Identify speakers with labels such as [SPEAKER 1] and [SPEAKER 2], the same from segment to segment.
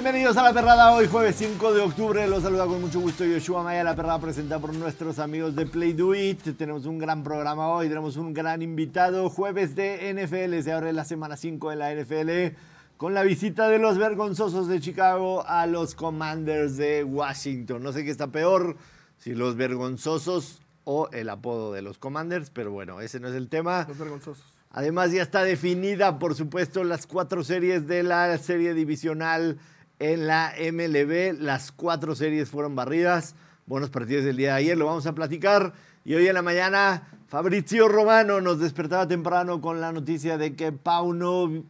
[SPEAKER 1] Bienvenidos a La Perrada, hoy jueves 5 de octubre. Los saluda con mucho gusto Yoshua Maya. La Perrada presentada por nuestros amigos de Play Do It. Tenemos un gran programa hoy, tenemos un gran invitado. Jueves de NFL, se abre la semana 5 de la NFL con la visita de los vergonzosos de Chicago a los Commanders de Washington. No sé qué está peor, si los vergonzosos o el apodo de los Commanders, pero bueno, ese no es el tema.
[SPEAKER 2] Los vergonzosos.
[SPEAKER 1] Además ya está definida, por supuesto, las cuatro series de la serie divisional en la MLB. Las cuatro series fueron barridas. Buenos partidos del día de ayer, lo vamos a platicar. Y hoy en la mañana, Fabrizio Romano nos despertaba temprano con la noticia de que Pauno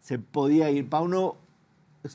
[SPEAKER 1] se podía ir. Pauno,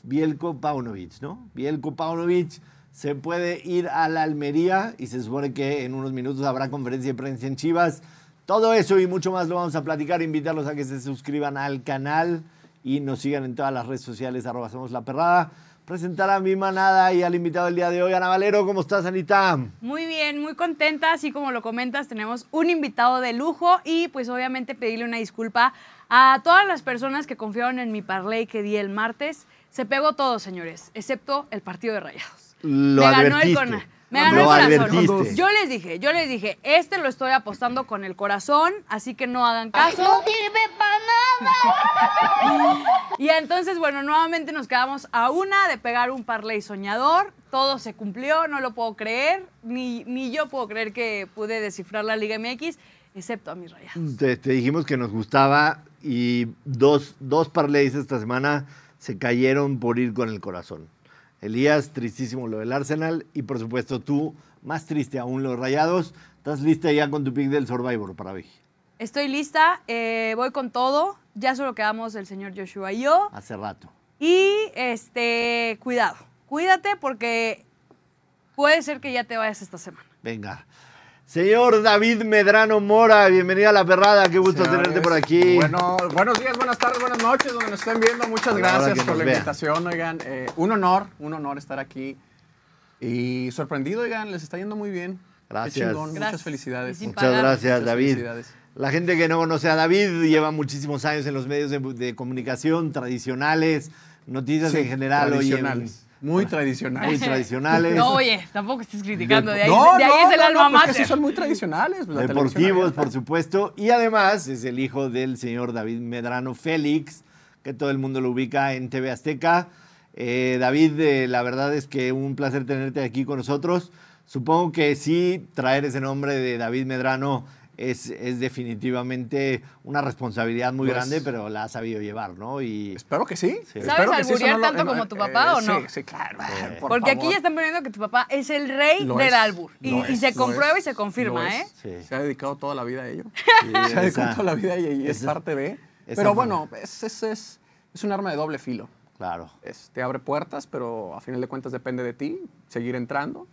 [SPEAKER 1] Bielko Paunovic, ¿no? Bielko Paunovic se puede ir a la Almería y se supone que en unos minutos habrá conferencia de prensa en Chivas. Todo eso y mucho más lo vamos a platicar. Invitarlos a que se suscriban al canal y nos sigan en todas las redes sociales, arroba somos la perrada. Presentar a mi manada y al invitado del día de hoy, Ana Valero. ¿Cómo estás, Anita?
[SPEAKER 3] Muy bien, muy contenta. Así como lo comentas, tenemos un invitado de lujo y pues obviamente pedirle una disculpa a todas las personas que confiaron en mi parlay que di el martes. Se pegó todo, señores, excepto el partido de Rayados.
[SPEAKER 1] Lo
[SPEAKER 3] me ganó el cona- Me
[SPEAKER 1] Lo
[SPEAKER 3] ganó el corazón.
[SPEAKER 1] advertiste.
[SPEAKER 3] Yo les dije, yo les dije, este lo estoy apostando con el corazón, así que no hagan caso.
[SPEAKER 4] No sirve para nada.
[SPEAKER 3] Y entonces, bueno, nuevamente nos quedamos a una de pegar un parlay soñador. Todo se cumplió, no lo puedo creer. Ni, ni yo puedo creer que pude descifrar la Liga MX, excepto a mis rayados.
[SPEAKER 1] Te, te dijimos que nos gustaba y dos, dos parlays esta semana se cayeron por ir con el corazón. Elías, tristísimo lo del Arsenal y por supuesto tú, más triste aún los rayados. ¿Estás lista ya con tu pick del Survivor para hoy?
[SPEAKER 3] Estoy lista, eh, voy con todo. Ya solo quedamos el señor Joshua y yo.
[SPEAKER 1] Hace rato.
[SPEAKER 3] Y este, cuidado, cuídate porque puede ser que ya te vayas esta semana.
[SPEAKER 1] Venga. Señor David Medrano Mora, bienvenido a La Perrada, qué gusto
[SPEAKER 2] Señores,
[SPEAKER 1] tenerte por aquí.
[SPEAKER 2] Bueno, buenos días, buenas tardes, buenas noches, donde nos estén viendo. Muchas gracias por la
[SPEAKER 1] vean.
[SPEAKER 2] invitación, oigan. eh, un honor, un honor estar aquí. Y sorprendido, oigan, les está yendo muy bien. Qué
[SPEAKER 1] Gracias.
[SPEAKER 2] chingón,
[SPEAKER 3] Gracias.
[SPEAKER 2] Muchas felicidades.
[SPEAKER 1] Muchas
[SPEAKER 3] pagar.
[SPEAKER 1] gracias,
[SPEAKER 2] Muchas
[SPEAKER 1] David.
[SPEAKER 2] felicidades.
[SPEAKER 1] La gente que no conoce a David lleva muchísimos años en los medios de, de comunicación tradicionales, noticias
[SPEAKER 2] Sí,
[SPEAKER 1] en general,
[SPEAKER 2] tradicionales. Muy tradicionales.
[SPEAKER 1] muy tradicionales.
[SPEAKER 3] No, oye, tampoco estés criticando. De ahí,
[SPEAKER 2] No,
[SPEAKER 3] de ahí
[SPEAKER 2] no,
[SPEAKER 3] es el
[SPEAKER 2] no,
[SPEAKER 3] alma
[SPEAKER 2] no, pues
[SPEAKER 3] mater.
[SPEAKER 2] sí son muy tradicionales. pues, la
[SPEAKER 1] deportivos, por supuesto. Y además es el hijo del señor David Medrano Félix, que todo el mundo lo ubica en TV Azteca. Eh, David, eh, la verdad es que un placer tenerte aquí con nosotros. Supongo que sí, traer ese nombre de David Medrano es, es definitivamente una responsabilidad muy
[SPEAKER 2] Lo es.
[SPEAKER 1] grande, pero la has sabido llevar, ¿no? Y
[SPEAKER 2] Espero que sí.
[SPEAKER 1] Sí.
[SPEAKER 3] ¿Sabes
[SPEAKER 2] sí,
[SPEAKER 3] alburear
[SPEAKER 2] no lo-
[SPEAKER 3] tanto
[SPEAKER 2] no,
[SPEAKER 3] como tu
[SPEAKER 2] eh,
[SPEAKER 3] papá o no?
[SPEAKER 2] Sí, sí, claro. por
[SPEAKER 3] Porque aquí
[SPEAKER 2] favor.
[SPEAKER 3] ya están poniendo que tu papá es el rey
[SPEAKER 2] Lo
[SPEAKER 3] del
[SPEAKER 2] es,
[SPEAKER 3] albur. Y,
[SPEAKER 2] lo
[SPEAKER 3] y
[SPEAKER 2] es,
[SPEAKER 3] se comprueba
[SPEAKER 2] es,
[SPEAKER 3] y se confirma, ¿eh?
[SPEAKER 2] es.
[SPEAKER 1] Sí.
[SPEAKER 2] Se ha dedicado toda la vida a ello.
[SPEAKER 1] Sí,
[SPEAKER 2] se ha dedicado toda la vida a ello y es
[SPEAKER 1] esa-
[SPEAKER 2] parte de.
[SPEAKER 1] esa
[SPEAKER 2] Pero bueno, es, es, es, es un arma de doble filo.
[SPEAKER 1] Claro.
[SPEAKER 2] Es- te abre puertas, pero a final de cuentas depende de ti seguir entrando.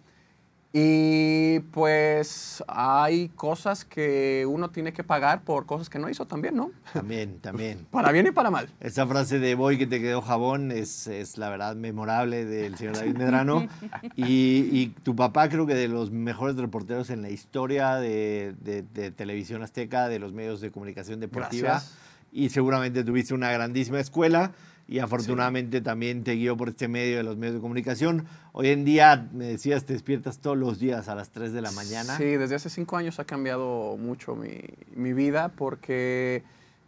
[SPEAKER 2] Y pues hay cosas que uno tiene que pagar por cosas que no hizo también, ¿no?
[SPEAKER 1] También, también.
[SPEAKER 2] Para bien y para mal.
[SPEAKER 1] Esa frase de voy que te quedó jabón es, es la verdad memorable del señor David Medrano. Y, y tu papá creo que de los mejores reporteros en la historia de, de- de televisión azteca, de los medios de comunicación deportiva.
[SPEAKER 2] Gracias.
[SPEAKER 1] Y seguramente tuviste una grandísima escuela y afortunadamente también te guió por este medio de los medios de comunicación. Hoy en día, me decías, te despiertas todos los días a las 3 de la mañana.
[SPEAKER 2] Sí, desde hace cinco años ha cambiado mucho mi, mi vida porque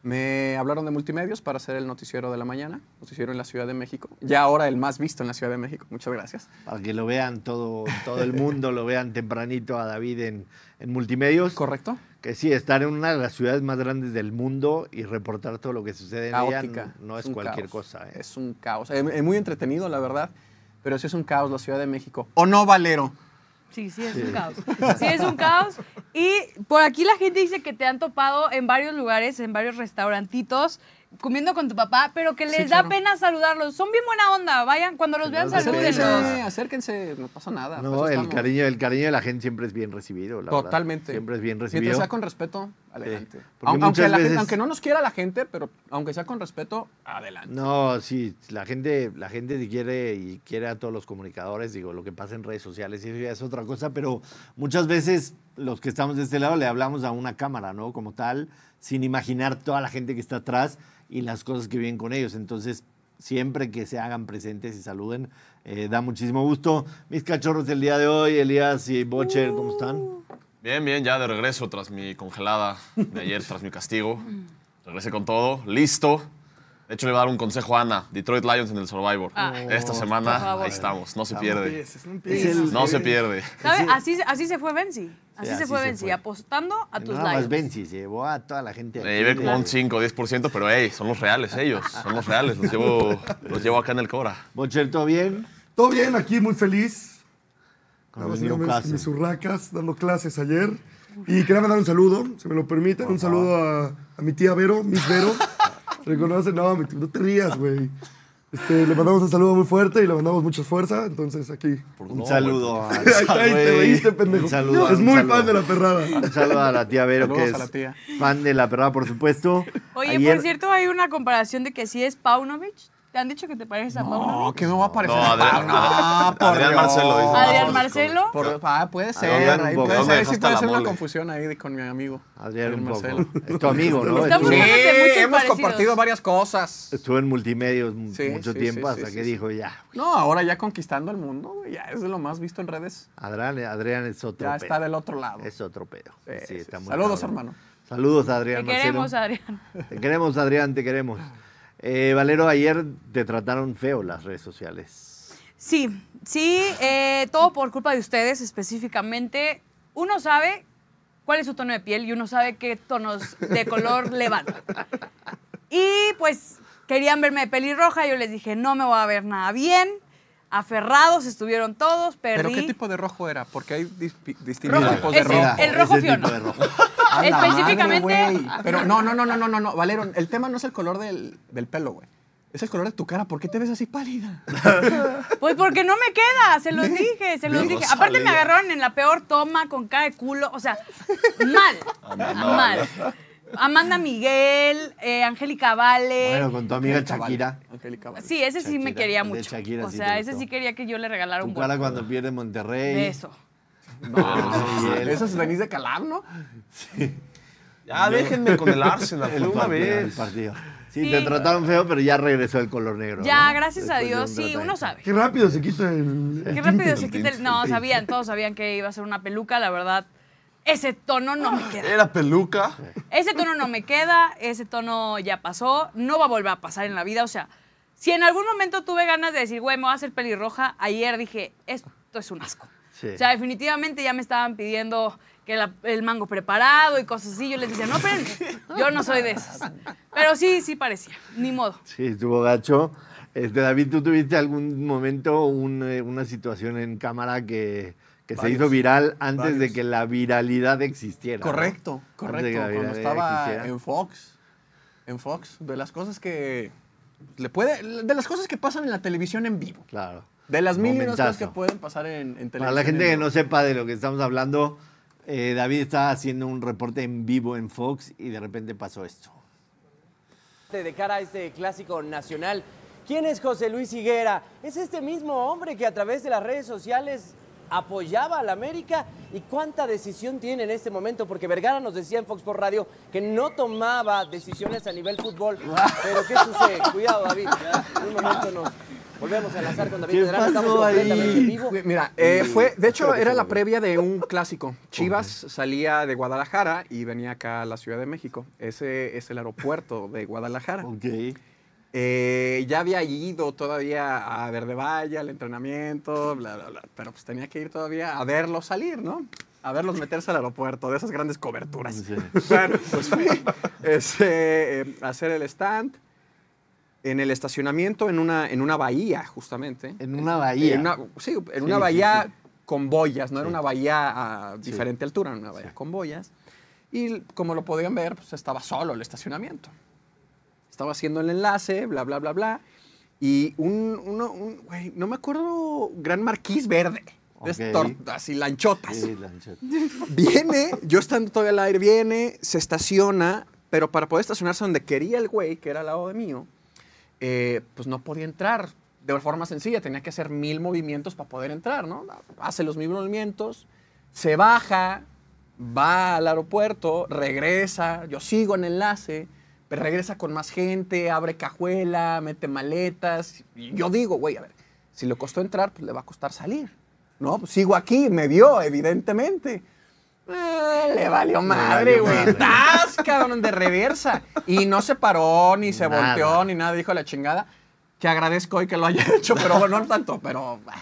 [SPEAKER 2] me hablaron de multimedios para hacer el noticiero de la mañana, noticiero en la Ciudad de México. Ya ahora el más visto en la Ciudad de México. Muchas gracias.
[SPEAKER 1] Para que lo vean todo, todo el mundo, lo vean tempranito a David en, en multimedios.
[SPEAKER 2] ¿Correcto?
[SPEAKER 1] Que sí, estar en una de las ciudades más grandes del mundo y reportar todo lo que sucede en ella no, no es
[SPEAKER 2] un
[SPEAKER 1] cualquier
[SPEAKER 2] caos.
[SPEAKER 1] cosa. ¿eh?
[SPEAKER 2] Es un caos. Es es muy entretenido, la verdad, pero sí es un caos la Ciudad de México. ¿O no, Valero?
[SPEAKER 3] Sí, sí, es
[SPEAKER 1] Sí.
[SPEAKER 3] un caos. Sí, es un caos. Y por aquí la gente dice que te han topado en varios lugares, en varios restaurantitos, comiendo con tu papá, pero que les
[SPEAKER 2] Sí,
[SPEAKER 3] da
[SPEAKER 2] claro.
[SPEAKER 3] pena saludarlos. Son bien buena onda. Vayan, cuando los vean, salúdenlos.
[SPEAKER 2] Acérquense, acérquense, no pasa nada.
[SPEAKER 1] No,
[SPEAKER 2] eso
[SPEAKER 1] el cariño, el cariño de la gente siempre es bien recibido. la verdad.
[SPEAKER 2] Totalmente.
[SPEAKER 1] Siempre es bien
[SPEAKER 2] Mientras
[SPEAKER 1] recibido.
[SPEAKER 2] sea con respeto, adelante.
[SPEAKER 1] muchas
[SPEAKER 2] aunque, la gente-
[SPEAKER 1] veces-
[SPEAKER 2] aunque no nos quiera la gente, pero aunque sea con respeto, adelante.
[SPEAKER 1] No, sí, la gente, la gente sí quiere y quiere a todos los comunicadores, digo, lo que pasa en redes sociales y eso ya es otra cosa, pero muchas veces los que estamos de este lado le hablamos a una cámara, ¿no? Como tal, sin imaginar toda la gente que está atrás y las cosas que vienen con ellos. Entonces, siempre que se hagan presentes y saluden, eh, da muchísimo gusto. Mis cachorros del día de hoy, Elías y Bocher, ¿cómo están?
[SPEAKER 5] Bien, bien, ya de regreso tras mi congelada de ayer, tras mi castigo. Regresé con todo, listo. De hecho, le voy a dar un consejo a Ana, Detroit Lions en el Survivor.
[SPEAKER 3] Ah.
[SPEAKER 5] Esta
[SPEAKER 3] Por
[SPEAKER 5] semana, ahí estamos, no se
[SPEAKER 6] No
[SPEAKER 5] pierde.
[SPEAKER 6] empieces, no
[SPEAKER 1] Es el-
[SPEAKER 5] No se pierde.
[SPEAKER 3] ¿Sabes? Así, así se fue Benzi. Así
[SPEAKER 1] Sí,
[SPEAKER 3] se
[SPEAKER 1] así
[SPEAKER 3] fue Benzi, apostando a tus
[SPEAKER 1] Nada más. Benzi, se llevó a toda la gente.
[SPEAKER 5] Me
[SPEAKER 1] aquí
[SPEAKER 5] llevé como un 5 o 10%, pero hey, son los reales ellos, son los reales. Los llevo, los llevo acá en el Cobra.
[SPEAKER 1] Bocher, ¿todo bien?
[SPEAKER 6] Todo bien, aquí muy feliz.
[SPEAKER 1] Con Newcastle.
[SPEAKER 6] mis urracas, dando clases ayer. Y quería mandar un saludo, si me lo permiten, un saludo a, a mi tía Vero, Miss Vero. ¿Se reconoce? No, no te rías, güey. Este, le mandamos un saludo muy fuerte y le mandamos mucha fuerza, entonces aquí.
[SPEAKER 1] Un
[SPEAKER 5] No,
[SPEAKER 1] saludo. a-
[SPEAKER 6] Ahí te
[SPEAKER 1] güey.
[SPEAKER 6] reíste, pendejo.
[SPEAKER 1] Un saludo.
[SPEAKER 6] es
[SPEAKER 1] un
[SPEAKER 6] muy
[SPEAKER 1] saludo.
[SPEAKER 6] fan de la perrada.
[SPEAKER 1] Un saludo a la tía Vero, que es
[SPEAKER 2] a la tía.
[SPEAKER 1] fan de la perrada, por supuesto.
[SPEAKER 3] Oye,
[SPEAKER 1] Ayer-
[SPEAKER 3] por cierto, hay una comparación de que si es Paunovic. ¿Te han dicho que te pareces a
[SPEAKER 2] No,
[SPEAKER 3] Paunovic?
[SPEAKER 2] que me va a parecer.
[SPEAKER 5] No, Adrián-
[SPEAKER 2] Ah, por
[SPEAKER 5] Adrián
[SPEAKER 2] Dios.
[SPEAKER 5] Marcelo dice.
[SPEAKER 3] Adrián
[SPEAKER 5] No,
[SPEAKER 3] Marcelo.
[SPEAKER 2] Por- ah, puede ser,
[SPEAKER 1] Adrián
[SPEAKER 2] ahí puede
[SPEAKER 5] ¿Dónde
[SPEAKER 2] ser, sí puede ser una confusión ahí con mi amigo.
[SPEAKER 1] Adrián.
[SPEAKER 2] Marcelo.
[SPEAKER 1] Es tu amigo, ¿no?
[SPEAKER 3] Estamos muchos
[SPEAKER 2] hemos
[SPEAKER 3] parecidos.
[SPEAKER 2] compartido varias cosas.
[SPEAKER 1] estuvo en multimedios mu-
[SPEAKER 2] Sí,
[SPEAKER 1] mucho
[SPEAKER 2] sí,
[SPEAKER 1] tiempo
[SPEAKER 2] sí,
[SPEAKER 1] hasta
[SPEAKER 2] sí,
[SPEAKER 1] que
[SPEAKER 2] sí,
[SPEAKER 1] dijo ya.
[SPEAKER 2] No, ahora ya conquistando el mundo, ya es de lo más visto en redes.
[SPEAKER 1] Adrián, Adrián es otro
[SPEAKER 2] Ya
[SPEAKER 1] pedo.
[SPEAKER 2] está del otro lado.
[SPEAKER 1] Es otro pedo.
[SPEAKER 2] Sí,
[SPEAKER 1] Sí,
[SPEAKER 2] sí,
[SPEAKER 1] está
[SPEAKER 2] sí.
[SPEAKER 1] muy
[SPEAKER 2] Saludos,
[SPEAKER 1] cabrón.
[SPEAKER 2] hermano.
[SPEAKER 1] Saludos,
[SPEAKER 3] Te
[SPEAKER 1] Adrián.
[SPEAKER 3] queremos,
[SPEAKER 1] Marcelo.
[SPEAKER 3] Adrián.
[SPEAKER 1] Te queremos, Adrián, te queremos. Eh, Valero, ayer te trataron feo las redes sociales.
[SPEAKER 3] Sí, sí, eh, todo por culpa de ustedes específicamente. Uno sabe cuál es su tono de piel y uno sabe qué tonos de color le van. Y pues querían verme de pelirroja, yo les dije, no me voy a ver nada bien. Aferrados estuvieron todos,
[SPEAKER 2] ¿Pero
[SPEAKER 3] perdí.
[SPEAKER 2] qué tipo de rojo era? Porque hay dis- distintos
[SPEAKER 3] Rojo,
[SPEAKER 2] tipos de
[SPEAKER 3] ese,
[SPEAKER 2] rojo.
[SPEAKER 3] el rojo
[SPEAKER 1] ese tipo
[SPEAKER 3] Fiona.
[SPEAKER 1] de rojo.
[SPEAKER 2] A la madre,
[SPEAKER 3] específicamente-.
[SPEAKER 2] Pero no, no, no, no, no, no, no, Valero, el tema no es el color del, del pelo, güey. Es el color de tu cara. ¿Por qué te ves así pálida?
[SPEAKER 3] Pues porque no me queda, se los dije, se los
[SPEAKER 5] Dios,
[SPEAKER 3] dije. Aparte me agarraron en la peor toma con cara de culo, o sea, mal, mal. Amanda Miguel, eh, Angélica Vale.
[SPEAKER 1] Bueno, con tu amiga. Shakira.
[SPEAKER 2] Angélica Vale.
[SPEAKER 3] sí, ese sí me quería mucho.
[SPEAKER 1] Shakira
[SPEAKER 3] o
[SPEAKER 1] sí
[SPEAKER 3] sea,
[SPEAKER 1] te
[SPEAKER 3] ese
[SPEAKER 1] gustó.
[SPEAKER 3] sí quería que yo le regalara
[SPEAKER 1] Tu
[SPEAKER 3] un
[SPEAKER 1] cara cuando pierde Monterrey.
[SPEAKER 3] beso.
[SPEAKER 1] Él-
[SPEAKER 2] Eso es venís de calar, ¿no?
[SPEAKER 5] Ya déjenme con el Arsenal,
[SPEAKER 1] el
[SPEAKER 5] una
[SPEAKER 1] partido, el
[SPEAKER 5] vez.
[SPEAKER 1] partido. Sí,
[SPEAKER 3] Sí.
[SPEAKER 1] te trataron feo, pero ya regresó el color negro.
[SPEAKER 3] Ya,
[SPEAKER 1] ¿no?
[SPEAKER 3] gracias a
[SPEAKER 1] Después
[SPEAKER 3] Dios, sí, uno sabe.
[SPEAKER 6] Qué rápido se quita el.
[SPEAKER 3] Qué rápido se quita el... No, sabían, todos sabían que iba a ser una peluca, la verdad. Ese tono no me queda.
[SPEAKER 5] Era peluca.
[SPEAKER 3] Ese tono no me queda, ese tono ya pasó, no va a volver a pasar en la vida. O sea, si en algún momento tuve ganas de decir, güey, me voy a hacer pelirroja, ayer dije, esto es un asco.
[SPEAKER 1] Sí.
[SPEAKER 3] O sea, definitivamente ya me estaban pidiendo que la- el mango preparado y cosas así. Yo les decía, no, espérenme, yo no soy de esas. Pero sí, sí parecía, ni modo.
[SPEAKER 1] Sí, estuvo gacho. Este, David, ¿tú tuviste algún momento un, eh, una situación en cámara que, que se hizo viral antes de que la viralidad existiera?
[SPEAKER 2] Correcto, correcto. Cuando estaba
[SPEAKER 1] existiera.
[SPEAKER 2] en Fox, en Fox, de las cosas que le puede, de las cosas que pasan en la televisión en vivo,
[SPEAKER 1] Claro.
[SPEAKER 2] De las mil y cosas que pueden pasar en, en televisión.
[SPEAKER 1] Para la gente
[SPEAKER 2] en
[SPEAKER 1] que no sepa de lo que estamos hablando, eh, David estaba haciendo un reporte en vivo en Fox y de repente pasó esto.
[SPEAKER 7] de cara a este clásico nacional. ¿Quién es José Luis Higuera? Es este mismo hombre que a través de las redes sociales apoyaba al América y cuánta decisión tiene en este momento, porque Vergara nos decía en Fox por Radio que no tomaba decisiones a nivel fútbol. Pero ¿qué sucede? Cuidado, David. ¿ya? En un momento nos volvemos a enlazar con David
[SPEAKER 1] ¿Qué
[SPEAKER 7] Medrano. Estamos completamente en vivo.
[SPEAKER 2] Mira, eh, fue, de hecho, era la previa de un clásico. Chivas salía de Guadalajara y venía acá a la Ciudad de México. Ese es el aeropuerto de Guadalajara.
[SPEAKER 1] Ok.
[SPEAKER 2] Eh, ya había ido todavía a Verde Valle, al entrenamiento, bla, bla, bla. Pero pues tenía que ir todavía a verlos salir, ¿no? A verlos meterse al aeropuerto, de esas grandes coberturas.
[SPEAKER 1] Sí.
[SPEAKER 2] Bueno, pues fui este, eh, a hacer el stand en el estacionamiento en una, en una bahía, justamente.
[SPEAKER 1] En una bahía.
[SPEAKER 2] En una- sí, en
[SPEAKER 1] Sí,
[SPEAKER 2] una
[SPEAKER 1] sí,
[SPEAKER 2] bahía
[SPEAKER 1] sí.
[SPEAKER 2] con boyas, no era
[SPEAKER 1] Sí.
[SPEAKER 2] una bahía a
[SPEAKER 1] Sí.
[SPEAKER 2] diferente altura, era una bahía con boyas. Y como lo podían ver, pues estaba solo el estacionamiento. Estaba haciendo el enlace, bla, bla, bla, bla. Y un, uno, un- güey, no me acuerdo, gran marquís verde. de
[SPEAKER 1] Ok.
[SPEAKER 2] tor- así lanchotas.
[SPEAKER 1] Sí, lancheta.
[SPEAKER 2] Viene, yo estando todavía al aire, viene, se estaciona, pero para poder estacionarse donde quería el güey, que era al lado de mío, eh, pues no podía entrar de forma sencilla, tenía que hacer mil movimientos para poder entrar, ¿no? Hace los mil movimientos, se baja, va al aeropuerto, regresa, yo sigo en enlace, regresa con más gente, abre cajuela, mete maletas. Y yo digo, güey, a ver, si le costó entrar, pues le va a costar salir. No, pues sigo aquí, me vio, evidentemente. Eh, le valió madre, güey. ¡Tas, cabrón! De reversa. Y no se paró, ni se
[SPEAKER 1] Nada.
[SPEAKER 2] volteó, ni nada, dijo la chingada. Que agradezco hoy que lo haya hecho, pero bueno, no tanto, pero. bah,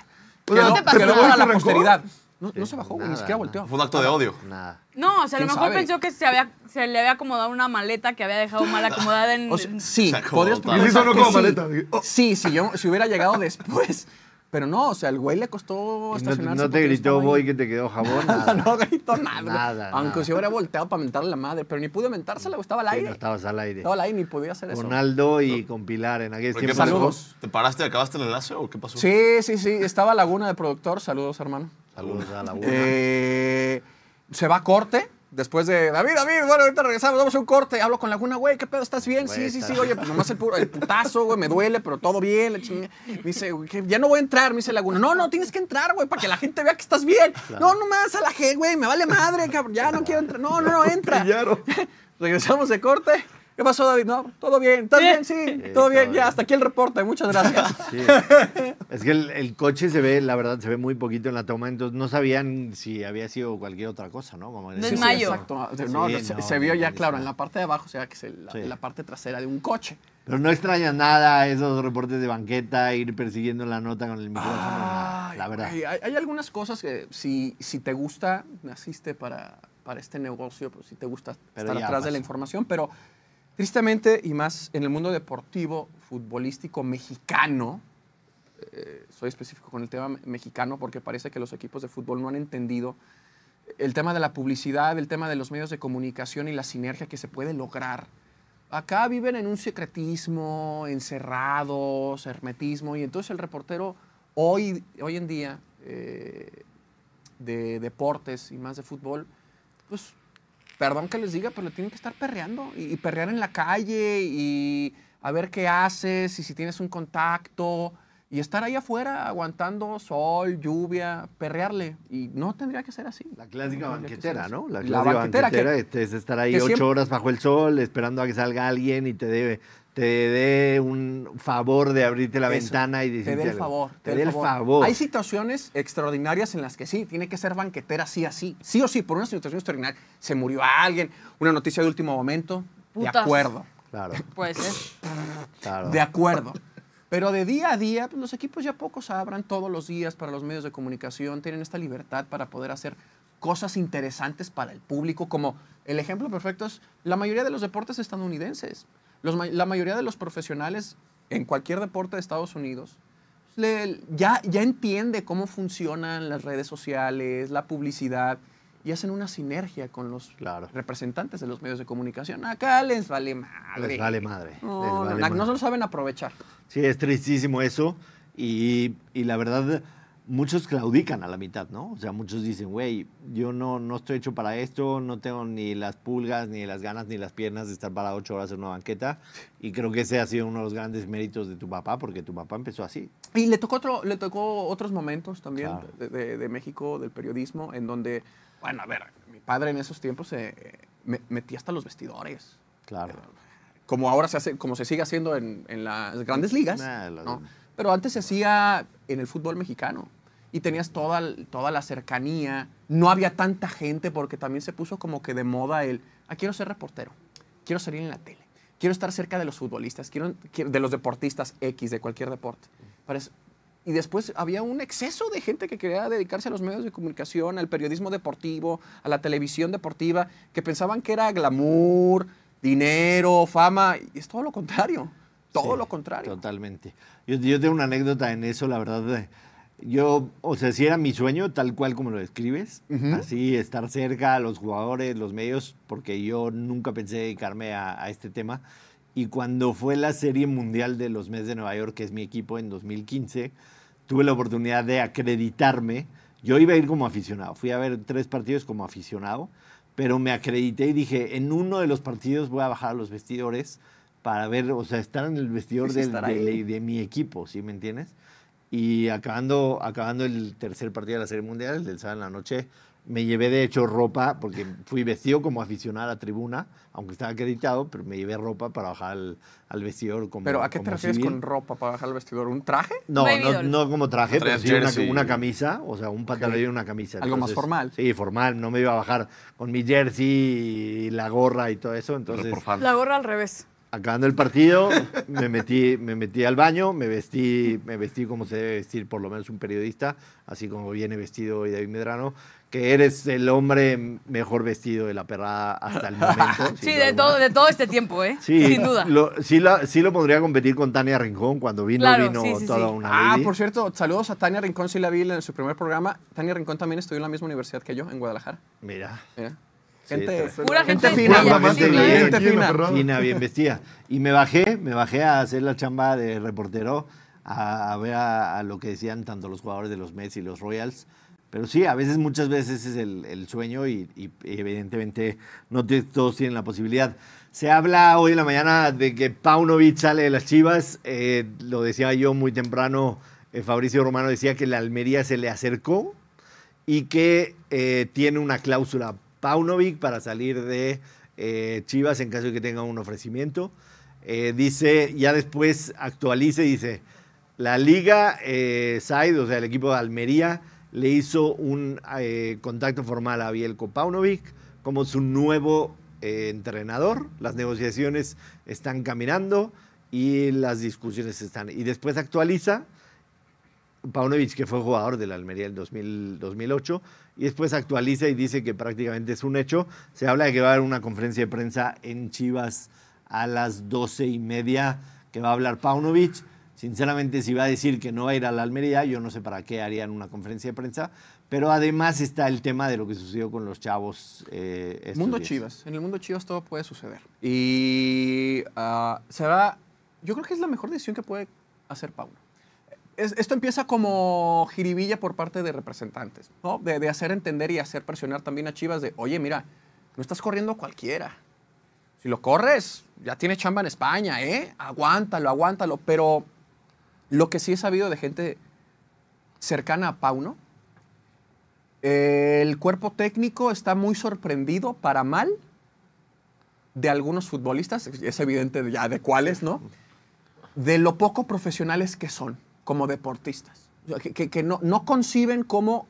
[SPEAKER 6] O sea,
[SPEAKER 2] Quedó,
[SPEAKER 6] ¿te
[SPEAKER 2] para
[SPEAKER 6] se
[SPEAKER 2] la posteridad. No, no se bajó, güey, ni siquiera volteó.
[SPEAKER 5] Fue un acto de odio.
[SPEAKER 1] Nada.
[SPEAKER 3] No, o sea, a lo
[SPEAKER 2] ¿Quién
[SPEAKER 3] mejor
[SPEAKER 2] sabe?
[SPEAKER 3] pensó que se, había, se le había acomodado una maleta que había dejado mal acomodada en...
[SPEAKER 2] O sea, sí, podrías pensar
[SPEAKER 6] sonó
[SPEAKER 2] que
[SPEAKER 6] como
[SPEAKER 2] sí.
[SPEAKER 6] maleta. oh.
[SPEAKER 2] Sí, si, yo, si hubiera llegado después. Pero no, o sea, el güey le costó
[SPEAKER 1] Y no,
[SPEAKER 2] estacionarse.
[SPEAKER 1] no te gritó voy que te quedó jabón. Nada.
[SPEAKER 2] no gritó nada.
[SPEAKER 1] Nada,
[SPEAKER 2] Aunque
[SPEAKER 1] nada.
[SPEAKER 2] si hubiera volteado para mentarle la madre, pero ni pude mentársela, estaba al
[SPEAKER 1] Sí,
[SPEAKER 2] aire.
[SPEAKER 1] no estabas al aire.
[SPEAKER 2] Estaba al aire, ni podía hacer eso.
[SPEAKER 1] Con Aldo y con Pilar en aquel
[SPEAKER 5] ¿Por qué
[SPEAKER 1] tiempo.
[SPEAKER 2] Saludos.
[SPEAKER 5] ¿Te paraste y acabaste el enlace o qué pasó?
[SPEAKER 2] Sí, sí, sí. Estaba Laguna de productor. Saludos, hermano.
[SPEAKER 1] Saludos a la una.
[SPEAKER 2] Eh, se va a corte. Después de David, David, bueno, ahorita regresamos, vamos a un corte. Hablo con Laguna, güey, ¿qué pedo? ¿Estás bien?
[SPEAKER 1] Güey,
[SPEAKER 2] sí, sí,
[SPEAKER 1] está-
[SPEAKER 2] sí, oye, pues nomás el, pu- el putazo, güey, me duele, pero todo bien. La chinga. Me dice, güey, ya no voy a entrar, me dice Laguna. No, no, tienes que entrar, güey, para que la gente vea que estás bien. No, nomás a la gente, güey, me vale madre, cabrón, ya no quiero entrar. No, no, no, entra. Regresamos de corte. ¿Qué pasó, David? No, todo bien. ¿Estás bien? Sí, todo
[SPEAKER 1] todo
[SPEAKER 2] bien. Ya, hasta aquí el reporte. Muchas gracias.
[SPEAKER 1] Sí. Es que el, el coche se ve, la verdad, se ve muy poquito en la toma, entonces no sabían si había sido cualquier otra cosa, ¿no? Como en
[SPEAKER 3] No
[SPEAKER 1] ese-
[SPEAKER 3] es mayo.
[SPEAKER 2] Exacto. No,
[SPEAKER 1] Sí,
[SPEAKER 2] se,
[SPEAKER 1] no,
[SPEAKER 2] se vio ya, claro, en la parte de abajo, o sea, que es el- la,
[SPEAKER 1] Sí.
[SPEAKER 2] la parte trasera de un coche.
[SPEAKER 1] Pero no extrañas nada esos reportes de banqueta, ir persiguiendo la nota con el micrófono,
[SPEAKER 2] Ay,
[SPEAKER 1] la verdad.
[SPEAKER 2] hay, hay algunas cosas que si, si te gusta, naciste para, para este negocio, pues si te gusta
[SPEAKER 1] Pero
[SPEAKER 2] estar atrás de la información, pero tristemente y más en el mundo deportivo, futbolístico mexicano, eh, soy específico con el tema me- mexicano porque parece que los equipos de fútbol no han entendido el tema de la publicidad, el tema de los medios de comunicación y la sinergia que se puede lograr. Acá viven en un secretismo, encerrados, hermetismo, y entonces el reportero hoy, hoy en día eh, de deportes y más de fútbol, pues perdón que les diga, pero le tienen que estar perreando y, y perrear en la calle y a ver qué haces y si tienes un contacto y estar ahí afuera aguantando sol, lluvia, perrearle. Y no tendría que ser así.
[SPEAKER 1] La clásica
[SPEAKER 2] No que
[SPEAKER 1] banquetera, ¿no? La
[SPEAKER 2] La
[SPEAKER 1] clásica
[SPEAKER 2] banquetera que-
[SPEAKER 1] banquetera, este, es estar ahí
[SPEAKER 2] que
[SPEAKER 1] ocho
[SPEAKER 2] siempre-
[SPEAKER 1] horas bajo el sol, esperando a que salga alguien y te dé te dé un favor de abrirte la
[SPEAKER 2] Eso,
[SPEAKER 1] ventana y
[SPEAKER 2] Te
[SPEAKER 1] decirte
[SPEAKER 2] dé el favor.
[SPEAKER 1] Te dé el favor.
[SPEAKER 2] Hay situaciones extraordinarias en las que sí, tiene que ser banquetera sí así. Sí o sí, por una situación extraordinaria. Se murió alguien, una noticia de último momento. De acuerdo.
[SPEAKER 1] Claro,
[SPEAKER 3] Pues,
[SPEAKER 1] claro.
[SPEAKER 2] De acuerdo. Pero de día a día, pues, los equipos ya pocos abran todos los días para los medios de comunicación, tienen esta libertad para poder hacer cosas interesantes para el público, como el ejemplo perfecto es la mayoría de los deportes estadounidenses. Los la mayoría de los profesionales en cualquier deporte de Estados Unidos le- ya, ya entiende cómo funcionan las redes sociales, la publicidad, y hacen una sinergia con los
[SPEAKER 1] Claro.
[SPEAKER 2] representantes de los medios de comunicación. Acá les vale madre.
[SPEAKER 1] Les vale madre.
[SPEAKER 2] No,
[SPEAKER 1] les
[SPEAKER 2] no,
[SPEAKER 1] vale
[SPEAKER 2] no, se lo saben aprovechar.
[SPEAKER 1] Sí, es tristísimo eso. Y, y la verdad, muchos claudican a la mitad, ¿no? O sea, muchos dicen, güey, yo no, no estoy hecho para esto, no tengo ni las pulgas, ni las ganas, ni las piernas de estar para ocho horas en una banqueta. Y creo que ese ha sido uno de los grandes méritos de tu papá, porque tu papá empezó así.
[SPEAKER 2] Y le tocó, otro, le tocó otros momentos también
[SPEAKER 1] Claro.
[SPEAKER 2] de, de- de México, del periodismo, en donde, bueno, a ver, mi padre en esos tiempos se me- metía hasta los vestidores.
[SPEAKER 1] Claro.
[SPEAKER 2] Como ahora se hace, como se sigue haciendo en, en las grandes ligas.
[SPEAKER 1] Nah,
[SPEAKER 2] ¿no? Pero antes se hacía en el fútbol mexicano. Y tenías toda, toda la cercanía. No había tanta gente porque también se puso como que de moda el, ah, quiero ser reportero, quiero salir en la tele, quiero estar cerca de los futbolistas, quiero, quiero- de los deportistas X, de cualquier deporte. Parece- y después había un exceso de gente que quería dedicarse a los medios de comunicación, al periodismo deportivo, a la televisión deportiva, que pensaban que era glamour, dinero, fama, y es todo lo contrario. Todo
[SPEAKER 1] Sí,
[SPEAKER 2] lo contrario.
[SPEAKER 1] Totalmente. Yo, yo tengo una anécdota en eso, la verdad. Yo, o sea, si era mi sueño, tal cual como lo describes, así estar cerca a los jugadores, los medios, porque yo nunca pensé dedicarme a, a este tema. Y cuando fue la Serie Mundial de los Mets de Nueva York, que es mi equipo en 2015, tuve la oportunidad de acreditarme. Yo iba a ir como aficionado, fui a ver tres partidos como aficionado, pero me acredité y dije, en uno de los partidos voy a bajar a los vestidores para ver, o sea, estar en el vestidor
[SPEAKER 2] Sí,
[SPEAKER 1] del- de, de mi equipo, ¿sí me entiendes? Y acabando, acabando el tercer partido de la Serie Mundial, el del sábado en la noche, Me llevé de hecho ropa, porque fui vestido como aficionado a la tribuna, aunque estaba acreditado, pero me llevé ropa para bajar al, al vestidor como
[SPEAKER 2] Pero ¿a qué te refieres
[SPEAKER 1] civil.
[SPEAKER 2] con ropa para bajar al vestidor? ¿Un traje?
[SPEAKER 1] No, no, no como traje, pero sí una, una camisa, o sea, un pantalón y una camisa.
[SPEAKER 2] Algo más formal.
[SPEAKER 1] Sí, formal. No me iba a bajar con mi jersey y la gorra y todo eso. Entonces.
[SPEAKER 3] La gorra al revés.
[SPEAKER 1] Acabando el partido, me metí, me metí al baño, me vestí, me vestí como se debe vestir por lo menos un periodista, así como viene vestido hoy David Medrano, que eres el hombre mejor vestido de la perrada hasta el momento.
[SPEAKER 3] Sí, de todo, de todo este tiempo, ¿eh?
[SPEAKER 1] Sí,
[SPEAKER 3] Sin duda.
[SPEAKER 1] Lo, sí, la- sí lo podría competir con Tania Rincón. Cuando vino,
[SPEAKER 3] Claro,
[SPEAKER 1] vino
[SPEAKER 3] sí, sí,
[SPEAKER 1] toda
[SPEAKER 3] sí.
[SPEAKER 1] una
[SPEAKER 2] Ah,
[SPEAKER 1] lady.
[SPEAKER 2] por cierto, saludos a Tania Rincón, sí la vi en su primer programa. Tania Rincón también estudió en la misma universidad que yo, en Guadalajara.
[SPEAKER 1] Mira.
[SPEAKER 2] Mira.
[SPEAKER 1] Sí,
[SPEAKER 2] Gente,
[SPEAKER 1] está-
[SPEAKER 3] Pura gente
[SPEAKER 2] fina,
[SPEAKER 3] bella,
[SPEAKER 2] mamá,
[SPEAKER 3] sí,
[SPEAKER 2] gente
[SPEAKER 3] claro.
[SPEAKER 2] gente
[SPEAKER 6] Aquí en la
[SPEAKER 2] fina.
[SPEAKER 1] Fina, bien vestida. Y me bajé, me bajé a hacer la chamba de reportero, a, a ver a, a lo que decían tanto los jugadores de los Mets y los Royals. Pero sí, a veces, muchas veces es el, el sueño y, y evidentemente no todos tienen la posibilidad. Se habla hoy en la mañana de que Paunovic sale de las Chivas. eh, lo decía yo muy temprano, eh, Fabricio Romano decía que la Almería se le acercó y que eh, tiene una cláusula Paunovic para salir de eh, Chivas en caso de que tenga un ofrecimiento. Eh, dice, ya después actualice, dice, la liga eh, Side, o sea, el equipo de Almería, le hizo un eh, contacto formal a Bielko Paunovic como su nuevo entrenador. Las negociaciones están caminando y las discusiones están. Y después actualiza Paunovic, que fue jugador de la Almería en 2000 2008, y después actualiza y dice que prácticamente es un hecho. Se habla de que va a haber una conferencia de prensa en Chivas a las doce y media que va a hablar Paunovic. Sinceramente, si va a decir que no va a ir a la Almería, yo no sé para qué harían una conferencia de prensa. Pero además está el tema de lo que sucedió con los chavos. eh,
[SPEAKER 2] Mundo
[SPEAKER 1] días.
[SPEAKER 2] Chivas. En el mundo Chivas todo puede suceder. Y ah, será, yo creo que es la mejor decisión que puede hacer Pauno. Es- esto empieza como jiribilla por parte de representantes, ¿no? De, de hacer entender y hacer presionar también a Chivas de, oye, mira, no estás corriendo cualquiera. Si lo corres, ya tiene chamba en España, ¿eh? Aguántalo, aguántalo. Pero lo que sí he sabido de gente cercana a Pauno, el cuerpo técnico está muy sorprendido para mal de algunos futbolistas, es evidente ya de cuáles, ¿no? De lo poco profesionales que son como deportistas. Que, que- que no, no conciben cómo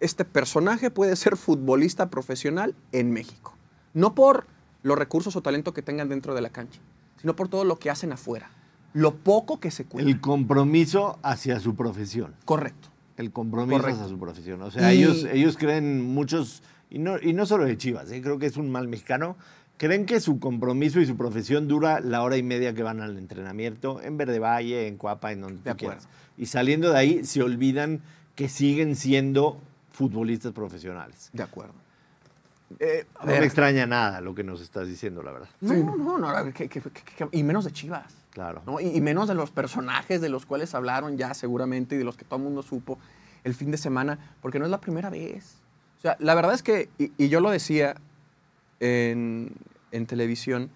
[SPEAKER 2] este personaje puede ser futbolista profesional en México. No por los recursos o talento que tengan dentro de la cancha, sino por todo lo que hacen afuera. Lo poco que se cuida.
[SPEAKER 1] El compromiso hacia su profesión.
[SPEAKER 2] Correcto.
[SPEAKER 1] El compromiso
[SPEAKER 2] Correcto.
[SPEAKER 1] hacia su profesión. O sea,
[SPEAKER 2] Y-
[SPEAKER 1] ellos, ellos creen muchos, y no, y no solo de Chivas, ¿eh? creo que es un mal mexicano, creen que su compromiso y su profesión dura la hora y media que van al entrenamiento en Verde Valle, en Cuapa, en donde
[SPEAKER 2] De
[SPEAKER 1] tú quieras.
[SPEAKER 2] acuerdo.
[SPEAKER 1] Y saliendo de ahí se olvidan que siguen siendo futbolistas profesionales.
[SPEAKER 2] De acuerdo. Eh, a
[SPEAKER 1] No
[SPEAKER 2] ver,
[SPEAKER 1] me extraña nada lo que nos estás diciendo, la verdad.
[SPEAKER 2] No, no, no, que- que- que- que- y menos de Chivas.
[SPEAKER 1] Claro.
[SPEAKER 2] ¿no? Y, y menos de los personajes de los cuales hablaron ya seguramente y de los que todo el mundo supo el fin de semana, porque no es la primera vez. O sea, la verdad es que, y, y yo lo decía en, en televisión,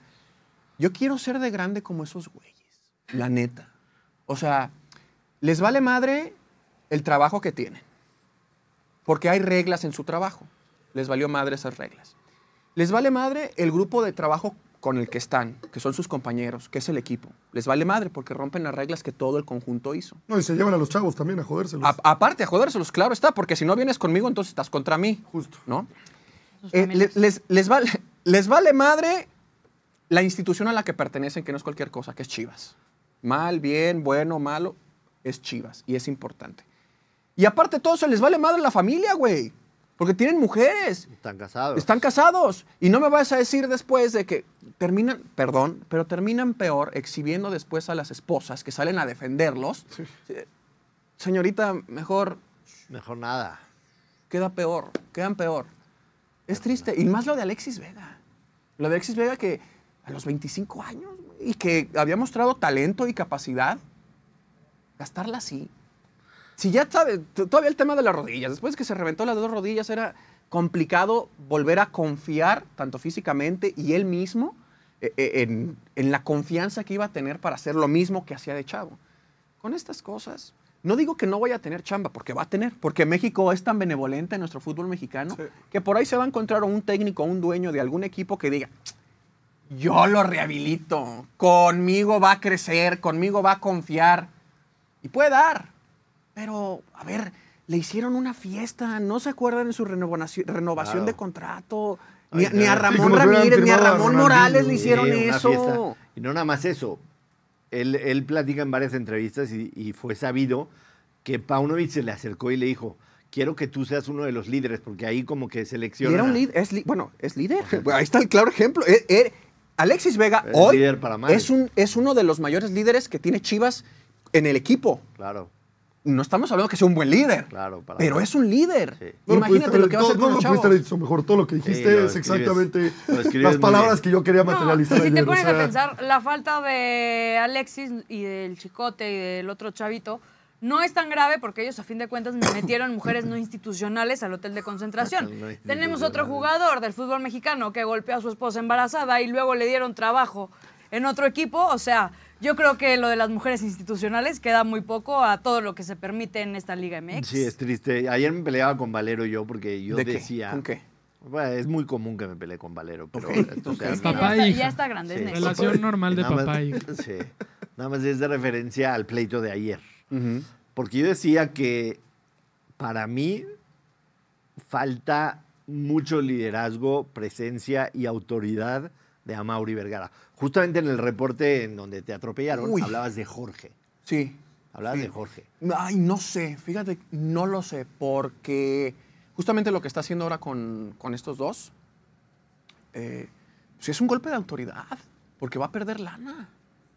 [SPEAKER 2] yo quiero ser de grande como esos güeyes, la neta. O sea, les vale madre el trabajo que tienen, porque hay reglas en su trabajo. Les valió madre esas reglas. Les vale madre el grupo de trabajo con el que están, que son sus compañeros, que es el equipo. Les vale madre porque rompen las reglas que todo el conjunto hizo.
[SPEAKER 6] No, y se llevan a los chavos también a jodérselos.
[SPEAKER 2] A- aparte, a jodérselos, claro está, porque si no vienes conmigo, entonces estás contra mí.
[SPEAKER 6] Justo.
[SPEAKER 2] ¿No? Eh,
[SPEAKER 3] familias.
[SPEAKER 2] le- les, les vale, les vale madre la institución a la que pertenecen, que no es cualquier cosa, que es Chivas. Mal, bien, bueno, malo, es Chivas y es importante. Y aparte de todo eso, les vale madre la familia, güey. Porque tienen mujeres.
[SPEAKER 1] Están casados.
[SPEAKER 2] Están casados. Y no me vas a decir después de que terminan, perdón, pero terminan peor exhibiendo después a las esposas que salen a defenderlos. Eh, Señorita, mejor
[SPEAKER 1] Mejor nada.
[SPEAKER 2] queda peor, quedan peor. Es triste. Y más lo de Alexis Vega. Lo de Alexis Vega que a los 25 años y que había mostrado talento y capacidad, gastarla así. Si ya sabe, t- todavía el tema de las rodillas, después que se reventó las dos rodillas era complicado volver a confiar, tanto físicamente y él mismo, eh, eh, en, en la confianza que iba a tener para hacer lo mismo que hacía de chavo. Con estas cosas, No digo que no vaya a tener chamba, porque va a tener, porque México es tan benevolente en nuestro fútbol mexicano que por ahí se va a encontrar un técnico, un dueño de algún equipo que diga, yo lo rehabilito, conmigo va a crecer, conmigo va a confiar. Y puede dar, pero a ver, le hicieron una fiesta, ¿no se acuerdan en su renovación, renovación
[SPEAKER 1] Claro.
[SPEAKER 2] de contrato? Ni,
[SPEAKER 1] Ay,
[SPEAKER 2] ni a. Ramón Ramírez, ni a Ramón. Morales le hicieron
[SPEAKER 1] Sí,
[SPEAKER 2] eso.
[SPEAKER 1] fiesta. Y no nada más eso. Él, él platica en varias entrevistas y, y fue sabido que Paunovic se le acercó y le dijo, quiero que tú seas uno de los líderes, porque ahí como que
[SPEAKER 2] Y
[SPEAKER 1] selecciona...
[SPEAKER 2] era un líder, es bueno, es líder. Ahí está el claro ejemplo. Eh, eh, Alexis Vega
[SPEAKER 1] Es
[SPEAKER 2] hoy
[SPEAKER 1] líder para mal.
[SPEAKER 2] es, un, es uno de los mayores líderes que tiene Chivas en el equipo.
[SPEAKER 1] Claro,
[SPEAKER 2] No estamos hablando que sea un buen líder,
[SPEAKER 1] claro. Para
[SPEAKER 2] pero es un líder.
[SPEAKER 1] Sí.
[SPEAKER 6] No
[SPEAKER 2] Imagínate lo que va a hacer con los
[SPEAKER 6] no lo pudiste
[SPEAKER 2] chavos.
[SPEAKER 6] haber dicho mejor. Todo lo que dijiste
[SPEAKER 1] lo
[SPEAKER 6] es exactamente las palabras que yo quería materializar
[SPEAKER 3] y si te
[SPEAKER 6] o
[SPEAKER 3] pones a pensar, la falta de Alexis y del Chicote y del otro chavito no es tan grave porque ellos a fin de cuentas metieron mujeres no institucionales al hotel de concentración. Tenemos otro jugador del fútbol mexicano que golpeó a su esposa embarazada y luego le dieron trabajo en otro equipo. O sea, yo creo que lo de las mujeres institucionales queda muy poco a todo lo que se permite en esta Liga MX.
[SPEAKER 1] Sí, es triste. Ayer me peleaba con Valero yo porque yo
[SPEAKER 2] ¿De qué?
[SPEAKER 1] decía...
[SPEAKER 2] ¿Con qué?
[SPEAKER 1] Bueno, es muy común que me pelee con Valero, pero... Esto
[SPEAKER 2] ok.
[SPEAKER 1] se hace
[SPEAKER 3] Es que ya,
[SPEAKER 8] Papá
[SPEAKER 3] está,
[SPEAKER 8] e
[SPEAKER 3] ya
[SPEAKER 8] hija.
[SPEAKER 3] está grande, es
[SPEAKER 1] Sí.
[SPEAKER 8] Relación normal de
[SPEAKER 1] Nada más-
[SPEAKER 8] papá e hija.
[SPEAKER 1] Sí. Nada más es de referencia al pleito de ayer. Porque yo decía que para mí falta mucho liderazgo, presencia y autoridad de Amauri Vergara. Justamente en el reporte en donde te atropellaron,
[SPEAKER 2] Uy.
[SPEAKER 1] hablabas de Jorge.
[SPEAKER 2] Sí.
[SPEAKER 1] Hablabas
[SPEAKER 2] Sí.
[SPEAKER 1] de Jorge.
[SPEAKER 2] Ay, no sé, fíjate, no lo sé, porque justamente lo que está haciendo ahora con, con estos dos, eh, pues es un golpe de autoridad, porque va a perder lana.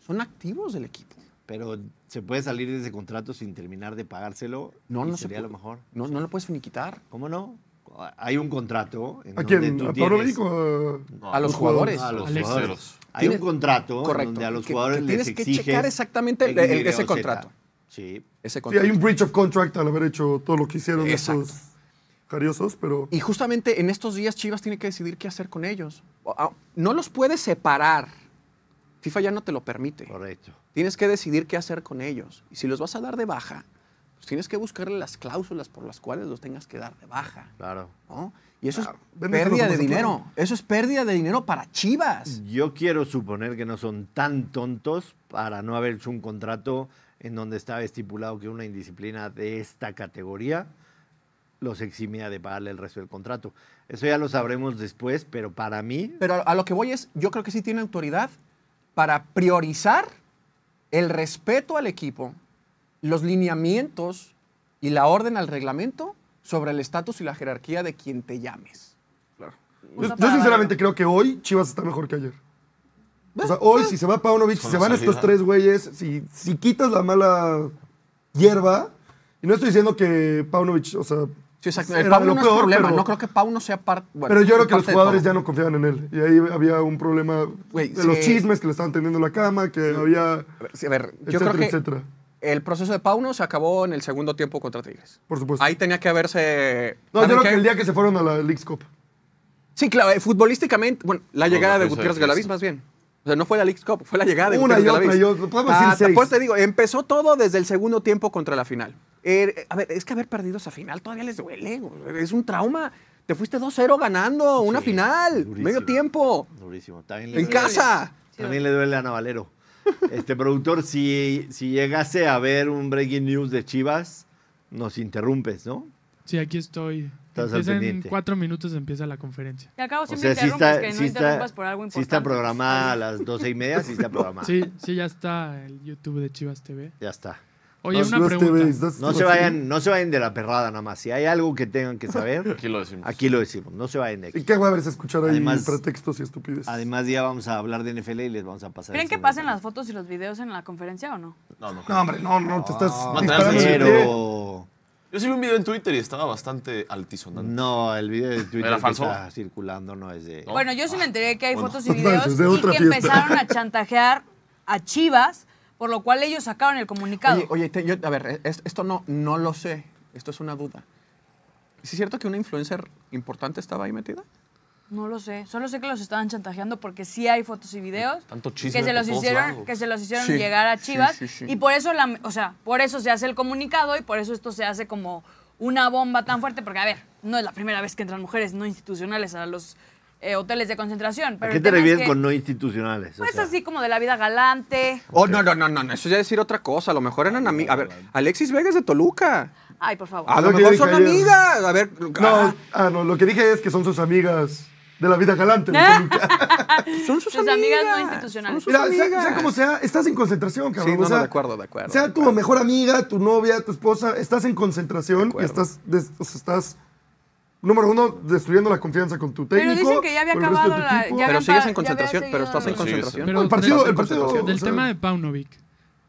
[SPEAKER 2] Son activos del equipo.
[SPEAKER 1] Pero se puede salir de ese contrato sin terminar de pagárselo.
[SPEAKER 2] No, no se
[SPEAKER 1] sería
[SPEAKER 2] puede.
[SPEAKER 1] lo mejor.
[SPEAKER 2] No, no lo puedes finiquitar.
[SPEAKER 1] ¿Cómo no? Hay un contrato en
[SPEAKER 6] ¿A
[SPEAKER 1] donde
[SPEAKER 6] quién?
[SPEAKER 1] tú
[SPEAKER 6] ¿A
[SPEAKER 1] tienes-
[SPEAKER 5] No,
[SPEAKER 2] a los jugadores.
[SPEAKER 1] a los jugadores. Hay un contrato en donde a los
[SPEAKER 2] Que-
[SPEAKER 1] jugadores
[SPEAKER 2] que
[SPEAKER 1] les
[SPEAKER 2] tienes que checar exactamente el- el- ese contrato.
[SPEAKER 1] Sí.
[SPEAKER 2] Ese
[SPEAKER 6] Sí,
[SPEAKER 2] contrato.
[SPEAKER 6] hay un breach of contract al haber hecho todo lo que hicieron
[SPEAKER 2] Exacto.
[SPEAKER 6] estos jariosos, pero
[SPEAKER 2] Y justamente en estos días Chivas tiene que decidir qué hacer con ellos. Ah, No los puedes separar. FIFA ya no te lo permite.
[SPEAKER 1] Correcto.
[SPEAKER 2] Tienes que decidir qué hacer con ellos. Y si los vas a dar de baja, pues tienes que buscarle las cláusulas por las cuales los tengas que dar de baja.
[SPEAKER 1] Claro.
[SPEAKER 2] ¿no? Y eso es pérdida de dinero. Eso es pérdida de dinero para Chivas.
[SPEAKER 1] Yo quiero suponer que no son tan tontos para no haber hecho un contrato en donde estaba estipulado que una indisciplina de esta categoría los eximía de pagarle el resto del contrato. Eso ya lo sabremos después, pero para mí,
[SPEAKER 2] Pero a lo que voy es, yo creo que sí tiene autoridad para priorizar el respeto al equipo, los lineamientos y la orden al reglamento sobre el estatus y la jerarquía de quien te llames.
[SPEAKER 6] yo,
[SPEAKER 3] Usa
[SPEAKER 6] yo
[SPEAKER 3] para
[SPEAKER 6] sinceramente creo que hoy Chivas está mejor que ayer. O sea, hoy si se va Paunovic, si se van estos tres güeyes, si, si quitas la mala hierba, y no estoy diciendo que Paunovic, o sea,
[SPEAKER 2] Sí, exacto. El Pau no es
[SPEAKER 6] peor,
[SPEAKER 2] problema.
[SPEAKER 6] pero-
[SPEAKER 2] No creo que Pau no sea parte.
[SPEAKER 6] pero yo creo que los jugadores ya no confiaban en él. Y ahí había un problema
[SPEAKER 2] Güey,
[SPEAKER 6] de los
[SPEAKER 2] sí.
[SPEAKER 6] chismes que le estaban teniendo en la cama, que había,
[SPEAKER 2] A ver, yo
[SPEAKER 6] etcétera,
[SPEAKER 2] creo que
[SPEAKER 6] etcétera.
[SPEAKER 2] El proceso de Pauno se acabó en el segundo tiempo contra Tigres.
[SPEAKER 6] Por supuesto.
[SPEAKER 2] Ahí tenía que haberse.
[SPEAKER 6] no, yo
[SPEAKER 2] ¿saben
[SPEAKER 6] creo que el día que se fueron a la League's Cup.
[SPEAKER 2] Sí, claro, eh, futbolísticamente, bueno, la
[SPEAKER 5] No,
[SPEAKER 2] llegada
[SPEAKER 5] la
[SPEAKER 2] de Gutiérrez Galaviz más bien. O sea, no fue la League Cup, fue la llegada de
[SPEAKER 6] Una y
[SPEAKER 2] Gutiérrez
[SPEAKER 6] otra,
[SPEAKER 2] Galaviz.
[SPEAKER 6] yo- podemos decir
[SPEAKER 2] Ah,
[SPEAKER 6] seis.
[SPEAKER 2] Pues te digo, empezó todo desde el segundo tiempo contra la final. Eh, a ver, es que haber perdido esa final todavía les duele. Es un trauma. Te fuiste 2-0 ganando una
[SPEAKER 1] Sí,
[SPEAKER 2] final,
[SPEAKER 1] durísimo.
[SPEAKER 2] medio tiempo,
[SPEAKER 1] durísimo. También le
[SPEAKER 2] en
[SPEAKER 1] duele-
[SPEAKER 2] casa.
[SPEAKER 1] También le duele a Navalero. Este productor, si, si llegase a ver un breaking news de Chivas, nos interrumpes, ¿no?
[SPEAKER 8] Sí, aquí estoy.
[SPEAKER 1] Estás al
[SPEAKER 8] Empieza en
[SPEAKER 1] pendiente.
[SPEAKER 8] cuatro minutos empieza la conferencia.
[SPEAKER 3] Y acabo
[SPEAKER 1] O
[SPEAKER 3] siempre
[SPEAKER 1] sea, sí
[SPEAKER 3] interrumpes,
[SPEAKER 1] está,
[SPEAKER 3] que no
[SPEAKER 1] sí está,
[SPEAKER 3] interrumpas por algo
[SPEAKER 1] sí
[SPEAKER 3] importante.
[SPEAKER 1] está programada a las doce y media, sí está programada.
[SPEAKER 8] Sí, sí, ya está el YouTube de Chivas TV.
[SPEAKER 1] Ya está.
[SPEAKER 8] Oye,
[SPEAKER 6] No,
[SPEAKER 8] una pregunta.
[SPEAKER 1] se vayan, no se vayan de la perrada nada más. Si hay algo que tengan que saber,
[SPEAKER 5] Aquí lo decimos.
[SPEAKER 1] aquí lo decimos. No se vayan de
[SPEAKER 6] ¿Y
[SPEAKER 1] aquí.
[SPEAKER 6] qué hueva es escuchar ahí
[SPEAKER 1] Además-
[SPEAKER 6] pretextos y estupideces?
[SPEAKER 1] Además, ya vamos a hablar de NFL y les vamos a pasar.
[SPEAKER 3] ¿Creen
[SPEAKER 1] el
[SPEAKER 3] que pasen las fotos y los videos en la conferencia o no?
[SPEAKER 5] No, no.
[SPEAKER 6] No, hombre, no, no, te estás.
[SPEAKER 1] Pero
[SPEAKER 5] Yo sí vi un video en Twitter y estaba bastante altisonante.
[SPEAKER 1] no, el video de Twitter
[SPEAKER 5] ¿Era
[SPEAKER 1] que
[SPEAKER 5] falso?
[SPEAKER 1] está circulando no es de.
[SPEAKER 5] No.
[SPEAKER 3] Bueno, yo sí me enteré que hay
[SPEAKER 5] Bueno.
[SPEAKER 3] fotos y videos y que
[SPEAKER 6] fiesta.
[SPEAKER 3] empezaron a chantajear a Chivas, por lo cual ellos sacaron el comunicado.
[SPEAKER 2] Oye, oye, te- yo- a ver, es- esto no, no lo sé. Esto es una duda. ¿Sí ¿Es cierto que una influencer importante estaba ahí metida?
[SPEAKER 3] No lo sé, solo sé que los estaban chantajeando porque sí hay fotos y videos
[SPEAKER 5] Tanto chisme
[SPEAKER 3] que se los hicieron,
[SPEAKER 5] lados.
[SPEAKER 3] que se los hicieron
[SPEAKER 2] Sí,
[SPEAKER 3] llegar a
[SPEAKER 2] sí,
[SPEAKER 3] Chivas
[SPEAKER 2] sí, sí.
[SPEAKER 3] y por eso la, o sea, por eso se hace el comunicado y por eso esto se hace como una bomba tan fuerte porque a ver, no es la primera vez que entran mujeres no institucionales a los eh, hoteles de concentración,
[SPEAKER 1] ¿A
[SPEAKER 3] pero
[SPEAKER 1] qué te
[SPEAKER 3] es
[SPEAKER 1] refieres
[SPEAKER 3] que,
[SPEAKER 1] con no institucionales? O
[SPEAKER 3] Pues
[SPEAKER 1] sea,
[SPEAKER 3] así como de la vida galante.
[SPEAKER 2] Oh, no, no, no, no, no, eso ya es decir otra cosa. A lo mejor eran amigas. A ver, Alexis Vega es de Toluca.
[SPEAKER 3] Ay, por favor.
[SPEAKER 2] A
[SPEAKER 6] lo
[SPEAKER 2] mejor son
[SPEAKER 6] ayer.
[SPEAKER 2] amigas. A ver,
[SPEAKER 6] No,
[SPEAKER 2] ah,
[SPEAKER 6] ah, no, lo que dije es que son sus amigas de la vida galante. de Toluca.
[SPEAKER 2] son sus,
[SPEAKER 3] Sus amigas no institucionales.
[SPEAKER 2] Son sus
[SPEAKER 6] Mira, sea,
[SPEAKER 2] amigas.
[SPEAKER 6] sea como sea, estás en concentración, cabrón.
[SPEAKER 2] Sí, no,
[SPEAKER 6] o sea,
[SPEAKER 2] no, de acuerdo, de acuerdo.
[SPEAKER 6] Sea
[SPEAKER 2] de
[SPEAKER 6] tu mejor amiga, tu novia, tu esposa, estás en concentración y estás, des- o sea, estás, número uno, destruyendo la confianza con tu
[SPEAKER 3] Pero
[SPEAKER 6] técnico.
[SPEAKER 3] dicen que ya había acabado la- ya
[SPEAKER 2] Pero sigues en concentración, pero estás en concentración.
[SPEAKER 8] Pero
[SPEAKER 6] el partido-
[SPEAKER 8] del-
[SPEAKER 6] el partido-.
[SPEAKER 8] Del
[SPEAKER 6] o sea-
[SPEAKER 8] tema de Paunovic,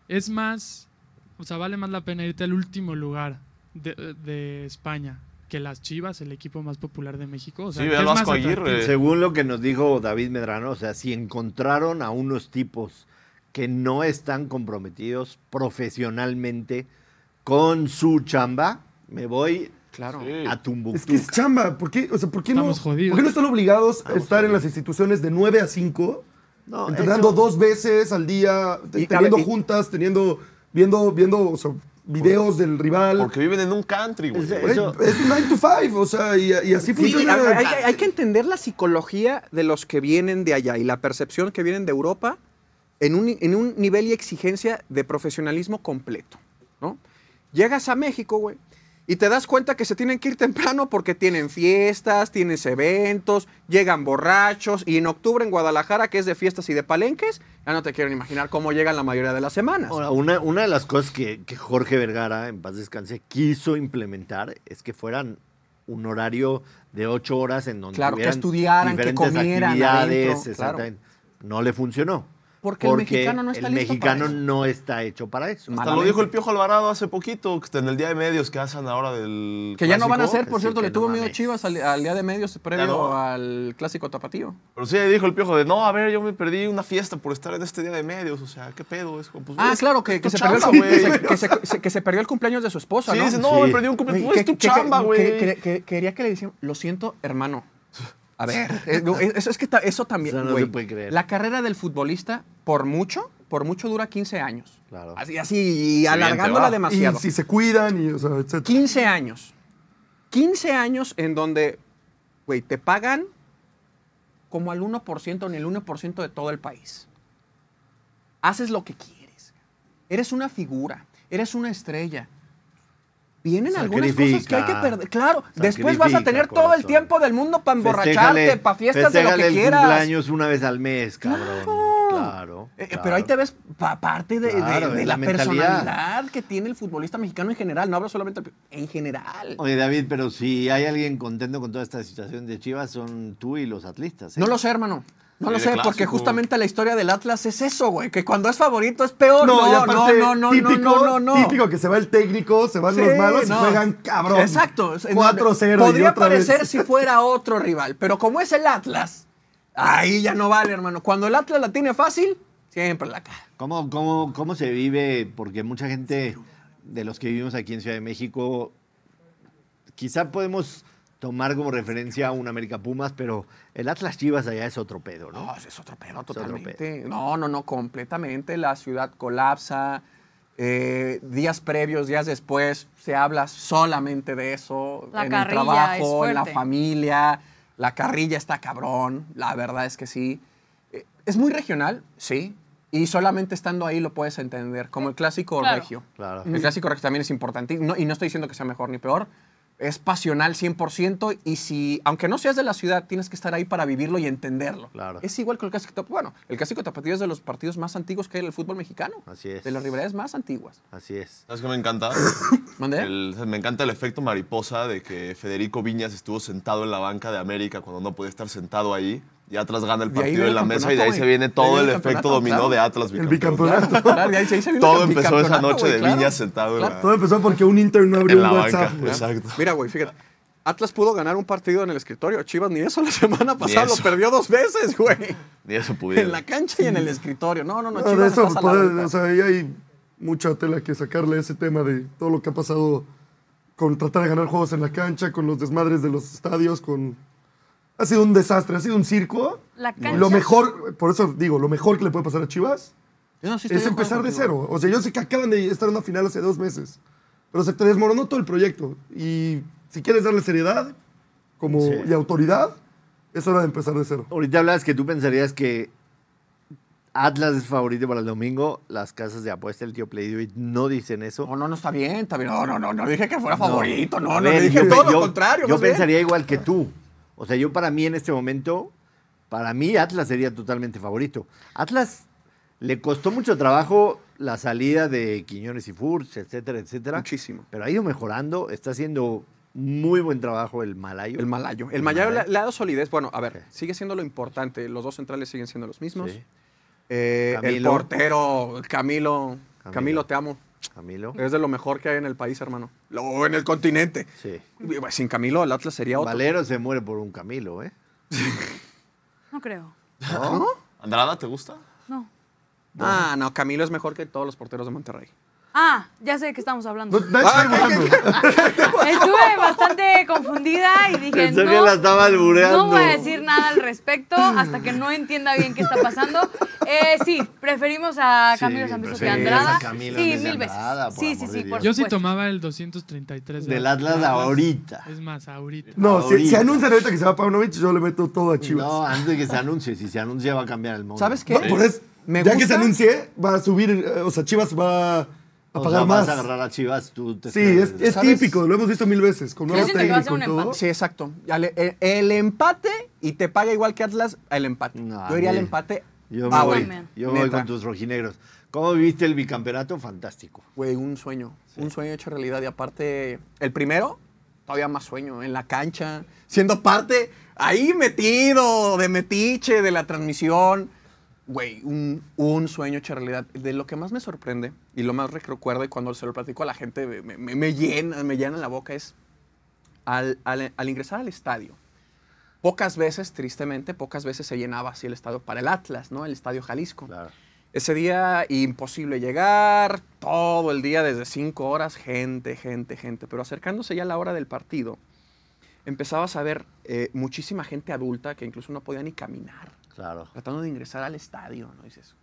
[SPEAKER 8] es más, o sea, vale más la pena irte al último lugar de, de España que las Chivas, el equipo más popular de México. O sea,
[SPEAKER 5] Sí,
[SPEAKER 8] ¿qué
[SPEAKER 5] ve al
[SPEAKER 8] es más
[SPEAKER 5] Vasco Aguirre.
[SPEAKER 1] Según lo que nos dijo David Medrano, o sea, si encontraron a unos tipos que no están comprometidos profesionalmente con su chamba, me voy
[SPEAKER 2] Claro.
[SPEAKER 5] Sí.
[SPEAKER 1] a.
[SPEAKER 6] Es que es chamba. ¿Por qué, o sea, ¿por qué, no,
[SPEAKER 8] Estamos jodidos.
[SPEAKER 6] ¿por qué no están obligados a estar en las instituciones de 9 a 5?
[SPEAKER 1] No,
[SPEAKER 6] entrenando
[SPEAKER 1] eso-
[SPEAKER 6] dos veces al día,
[SPEAKER 2] Y,
[SPEAKER 6] teniendo
[SPEAKER 2] ver, y-
[SPEAKER 6] juntas, teniendo, viendo, viendo o sea, videos del rival.
[SPEAKER 5] Porque viven en un country, güey.
[SPEAKER 1] Eso-
[SPEAKER 6] es un 9 to 5, o sea, y, y así
[SPEAKER 2] Sí,
[SPEAKER 6] funciona.
[SPEAKER 2] hay, hay- hay que entender la psicología de los que vienen de allá y la percepción que vienen de Europa en un, en un nivel y exigencia de profesionalismo completo, ¿no? Llegas a México, güey, y te das cuenta que se tienen que ir temprano porque tienen fiestas, tienes eventos, llegan borrachos, y en octubre en Guadalajara, que es de fiestas y de palenques, ya no te quiero ni imaginar cómo llegan la mayoría de las semanas.
[SPEAKER 1] Ahora, una, una de las cosas que, que Jorge Vergara, en paz descanse, quiso implementar es que fueran un horario de ocho horas en donde
[SPEAKER 2] Claro, que estudiaran, que comieran adentro, claro.
[SPEAKER 1] No le funcionó.
[SPEAKER 2] Porque el mexicano no está
[SPEAKER 1] el
[SPEAKER 2] listo
[SPEAKER 1] mexicano
[SPEAKER 2] para eso.
[SPEAKER 1] no está hecho para eso.
[SPEAKER 5] Hasta lo dijo el Piojo Alvarado hace poquito, que en el día de medios que hacen ahora del.
[SPEAKER 2] Que ya no van a hacer, por
[SPEAKER 1] sí,
[SPEAKER 2] cierto,
[SPEAKER 1] que
[SPEAKER 2] le tuvo
[SPEAKER 1] no
[SPEAKER 2] miedo
[SPEAKER 1] mames.
[SPEAKER 2] Chivas al, al día de medios previo
[SPEAKER 5] no.
[SPEAKER 2] al clásico tapatío.
[SPEAKER 5] Pero sí dijo el Piojo de, no, a ver, yo me perdí una fiesta por estar en este día de medios. O sea, ¿qué pedo? Es como, pues,
[SPEAKER 2] Ah, claro, que, se perdió el, que se- que se- se- que se perdió el cumpleaños de su esposa,
[SPEAKER 5] Sí,
[SPEAKER 2] ¿no?
[SPEAKER 5] dice, no,
[SPEAKER 1] Sí.
[SPEAKER 5] me perdí un cumpleaños. Es tu chamba, güey.
[SPEAKER 2] que- que- Quería que le decían, lo siento, hermano. A ver, eh, no, eso, es que eso también,
[SPEAKER 1] Eso no
[SPEAKER 2] güey,
[SPEAKER 1] se puede creer.
[SPEAKER 2] La carrera del futbolista, por mucho, por mucho dura 15 años.
[SPEAKER 1] Claro.
[SPEAKER 2] Así, así, y alargándola demasiado.
[SPEAKER 6] Y si se cuidan, y, o sea, etcétera.
[SPEAKER 2] 15 años. 15 años en donde, güey, te pagan como al 1% ni el 1% de todo el país. Haces lo que quieres. Eres una figura, eres una estrella. Vienen algunas cosas que hay que perder. Claro, después vas a tener todo el tiempo del mundo para emborracharte, para fiestas de lo que
[SPEAKER 1] el
[SPEAKER 2] quieras.
[SPEAKER 1] cumpleaños una vez al mes, cabrón. Claro.
[SPEAKER 2] Eh,
[SPEAKER 1] claro.
[SPEAKER 2] Pero ahí te ves pa- parte de, de-
[SPEAKER 1] Claro,
[SPEAKER 2] de
[SPEAKER 1] es
[SPEAKER 2] la, personalidad que tiene el futbolista mexicano en general. No hablo solamente en general.
[SPEAKER 1] Oye, David, pero si hay alguien contento con toda esta situación de Chivas, son tú y los atlistas. ¿eh?
[SPEAKER 2] No lo sé, hermano. No lo sé, porque justamente la historia del Atlas es eso, güey. Que cuando es favorito es peor. No,
[SPEAKER 6] y
[SPEAKER 2] no,
[SPEAKER 6] aparte,
[SPEAKER 2] no, no,
[SPEAKER 6] típico,
[SPEAKER 2] no, no, no.
[SPEAKER 6] Típico que se va el técnico, se van
[SPEAKER 2] Sí,
[SPEAKER 6] los malos
[SPEAKER 2] no.
[SPEAKER 6] y juegan cabrón.
[SPEAKER 2] Exacto. Es-
[SPEAKER 6] 4-0 y
[SPEAKER 2] Podría parecer si fuera otro rival, pero como es el Atlas, ahí ya no vale, hermano. Cuando el Atlas la tiene fácil, siempre la cae.
[SPEAKER 1] ¿Cómo, cómo, ¿Cómo se vive? Porque mucha gente de los que vivimos aquí en Ciudad de México, quizá podemos tomar como referencia a un América Pumas, pero el Atlas Chivas allá es otro pedo, ¿no?
[SPEAKER 2] No, es otro pedo
[SPEAKER 1] otro
[SPEAKER 2] totalmente. No, no, no, completamente. La ciudad colapsa. eh, días previos, días después, se habla solamente de eso.
[SPEAKER 3] La
[SPEAKER 2] en el trabajo,
[SPEAKER 3] es
[SPEAKER 2] en la familia. La carrilla está cabrón. La verdad es que sí. Eh, es muy regional, sí. Y solamente estando ahí lo puedes entender, como el clásico
[SPEAKER 3] Claro.
[SPEAKER 2] regio.
[SPEAKER 1] Claro.
[SPEAKER 2] El clásico regio también es importante. No, y no estoy diciendo que sea mejor ni peor. Es pasional 100% y si, aunque no seas de la ciudad, tienes que estar ahí para vivirlo y entenderlo.
[SPEAKER 1] Claro.
[SPEAKER 2] Es igual que el clásico tapatío. Bueno, el clásico tapatío es de los partidos más antiguos que hay en el fútbol mexicano.
[SPEAKER 1] Así es.
[SPEAKER 2] De las rivalidades más antiguas.
[SPEAKER 1] Así es.
[SPEAKER 5] ¿Sabes qué me encanta?
[SPEAKER 2] ¿Mandé?
[SPEAKER 5] El- me encanta el efecto mariposa de que Federico Viñas estuvo sentado en la banca de América cuando no podía estar sentado ahí. Y Atlas gana el partido en la
[SPEAKER 2] el
[SPEAKER 5] mesa y de ahí se viene todo el efecto dominó
[SPEAKER 2] claro.
[SPEAKER 5] de Atlas
[SPEAKER 6] El bicampeonato.
[SPEAKER 5] Todo empezó esa noche de
[SPEAKER 2] claro.
[SPEAKER 5] Viñas sentado
[SPEAKER 6] Todo empezó porque un Inter no abrió
[SPEAKER 5] en la
[SPEAKER 6] un
[SPEAKER 5] banca.
[SPEAKER 6] WhatsApp.
[SPEAKER 5] Exacto.
[SPEAKER 2] Mira, güey, fíjate. Atlas pudo ganar un partido en el escritorio. Chivas ni eso la semana pasada lo perdió dos veces, güey.
[SPEAKER 5] Ni eso pudieron.
[SPEAKER 2] En la cancha y en el escritorio. No, no, no,
[SPEAKER 6] No, de
[SPEAKER 2] Chivas
[SPEAKER 6] eso, puede- o sea, ahí hay mucha tela que sacarle a ese tema de todo lo que ha pasado con tratar de ganar juegos en la cancha, con los desmadres de los estadios, con ha sido un desastre, ha sido un circo.
[SPEAKER 3] La
[SPEAKER 6] Y
[SPEAKER 3] cancha.
[SPEAKER 6] Lo mejor, por eso digo, lo mejor que le puede pasar a Chivas
[SPEAKER 2] Yo no, sí
[SPEAKER 6] es empezar de cero. O sea, yo sé que acaban de estar en una final hace dos meses, pero se te desmoronó todo el proyecto. Y si quieres darle seriedad como,
[SPEAKER 1] Sí.
[SPEAKER 6] y autoridad, es hora de empezar de cero.
[SPEAKER 1] Ahorita hablas que tú pensarías que Atlas es favorito para el domingo. Las casas de apuesta, el tío Playdoid, no dicen eso.
[SPEAKER 2] No, no, no está bien, está bien. No, no, no, no dije que fuera favorito. No,
[SPEAKER 1] A
[SPEAKER 2] no,
[SPEAKER 1] ver,
[SPEAKER 2] dije
[SPEAKER 1] yo-
[SPEAKER 2] todo lo
[SPEAKER 1] yo-
[SPEAKER 2] contrario.
[SPEAKER 1] Yo
[SPEAKER 2] más bien.
[SPEAKER 1] pensaría igual que tú. O sea, yo para mí en este momento, para mí Atlas sería totalmente favorito. Atlas le costó mucho trabajo la salida de Quiñones y Furch, etcétera, etcétera.
[SPEAKER 2] Muchísimo.
[SPEAKER 1] Pero ha ido mejorando, está haciendo muy buen trabajo el malayo.
[SPEAKER 2] El malayo. El
[SPEAKER 1] El
[SPEAKER 2] malayo le,
[SPEAKER 1] Malayo.
[SPEAKER 2] le ha dado solidez. Bueno, a ver, sigue siendo lo importante. Los dos centrales siguen siendo los mismos.
[SPEAKER 1] Sí.
[SPEAKER 2] Eh, el portero, Camilo,
[SPEAKER 1] Camilo.
[SPEAKER 2] Camilo. te amo.
[SPEAKER 1] Camilo.
[SPEAKER 2] Es de lo mejor que hay en el país, hermano. Lo, en el continente.
[SPEAKER 1] Sí.
[SPEAKER 2] Sin Camilo, el Atlas sería otro.
[SPEAKER 1] Valero se muere por un Camilo, ¿eh?
[SPEAKER 3] No creo.
[SPEAKER 1] ¿No?
[SPEAKER 5] ¿Andrada te gusta?
[SPEAKER 3] No.
[SPEAKER 2] Ah, no, Camilo es mejor que todos los porteros de Monterrey.
[SPEAKER 3] Ah, ya sé de qué estamos hablando.
[SPEAKER 6] No, dibujando.
[SPEAKER 3] Estuve bastante confundida y dije,
[SPEAKER 1] Pensó
[SPEAKER 3] no,
[SPEAKER 1] que la estaba albureando.
[SPEAKER 3] no voy a decir nada al respecto hasta que no entienda bien qué está pasando. Eh, sí, preferimos a
[SPEAKER 1] Sí,
[SPEAKER 3] Camilo Zambeso que a
[SPEAKER 1] a
[SPEAKER 3] Andrada. Sí, mil veces.
[SPEAKER 1] Andrada,
[SPEAKER 3] sí, sí, sí, por.
[SPEAKER 8] Yo sí tomaba el 233 de
[SPEAKER 1] Del Atlas ahorita.
[SPEAKER 8] Es más, ahorita.
[SPEAKER 6] No, si,
[SPEAKER 1] Ahorita.
[SPEAKER 6] si anuncian ahorita que se va Paunovic, yo le meto todo a Chivas.
[SPEAKER 1] No, antes de que se anuncie. Si se anuncia va a cambiar el mundo.
[SPEAKER 2] ¿Sabes qué?
[SPEAKER 6] No, por eso,
[SPEAKER 2] Me
[SPEAKER 6] ya que se anuncie, va a subir, eh, o sea, Chivas va a
[SPEAKER 1] O
[SPEAKER 6] pagar
[SPEAKER 1] sea,
[SPEAKER 6] más.
[SPEAKER 1] vas a agarrar a Chivas, tú te
[SPEAKER 6] Sí, es, es típico, lo hemos visto mil veces, con
[SPEAKER 3] Yo
[SPEAKER 6] nuevo
[SPEAKER 3] siento que va a ser
[SPEAKER 6] técnico y
[SPEAKER 3] un
[SPEAKER 6] todo.
[SPEAKER 3] empate.
[SPEAKER 2] Sí, exacto. El, el empate y te paga igual que Atlas el empate.
[SPEAKER 1] No,
[SPEAKER 2] Yo iría al empate.
[SPEAKER 1] Yo me voy, yo me voy con tus rojinegros. ¿Cómo viviste el bicampeonato? Fantástico.
[SPEAKER 2] Güey, un sueño. Un sueño hecho realidad. Y aparte, el primero, todavía más sueño. En la cancha, siendo parte ahí metido, de metiche, de la transmisión. Güey, un, un sueño hecho realidad. De lo que más me sorprende y lo más recuerdo y cuando se lo platico a la gente me, me- me llena, me llena la boca es al, al- al ingresar al estadio. Pocas veces, tristemente, pocas veces se llenaba así el estadio para el Atlas, ¿no? El estadio Jalisco.
[SPEAKER 1] Claro.
[SPEAKER 2] Ese día imposible llegar, todo el día desde cinco horas, gente, gente, gente. Pero acercándose ya a la hora del partido, empezabas a ver eh, muchísima gente adulta que incluso no podía ni caminar,
[SPEAKER 1] Claro.
[SPEAKER 2] tratando de ingresar al estadio, ¿no? Dices,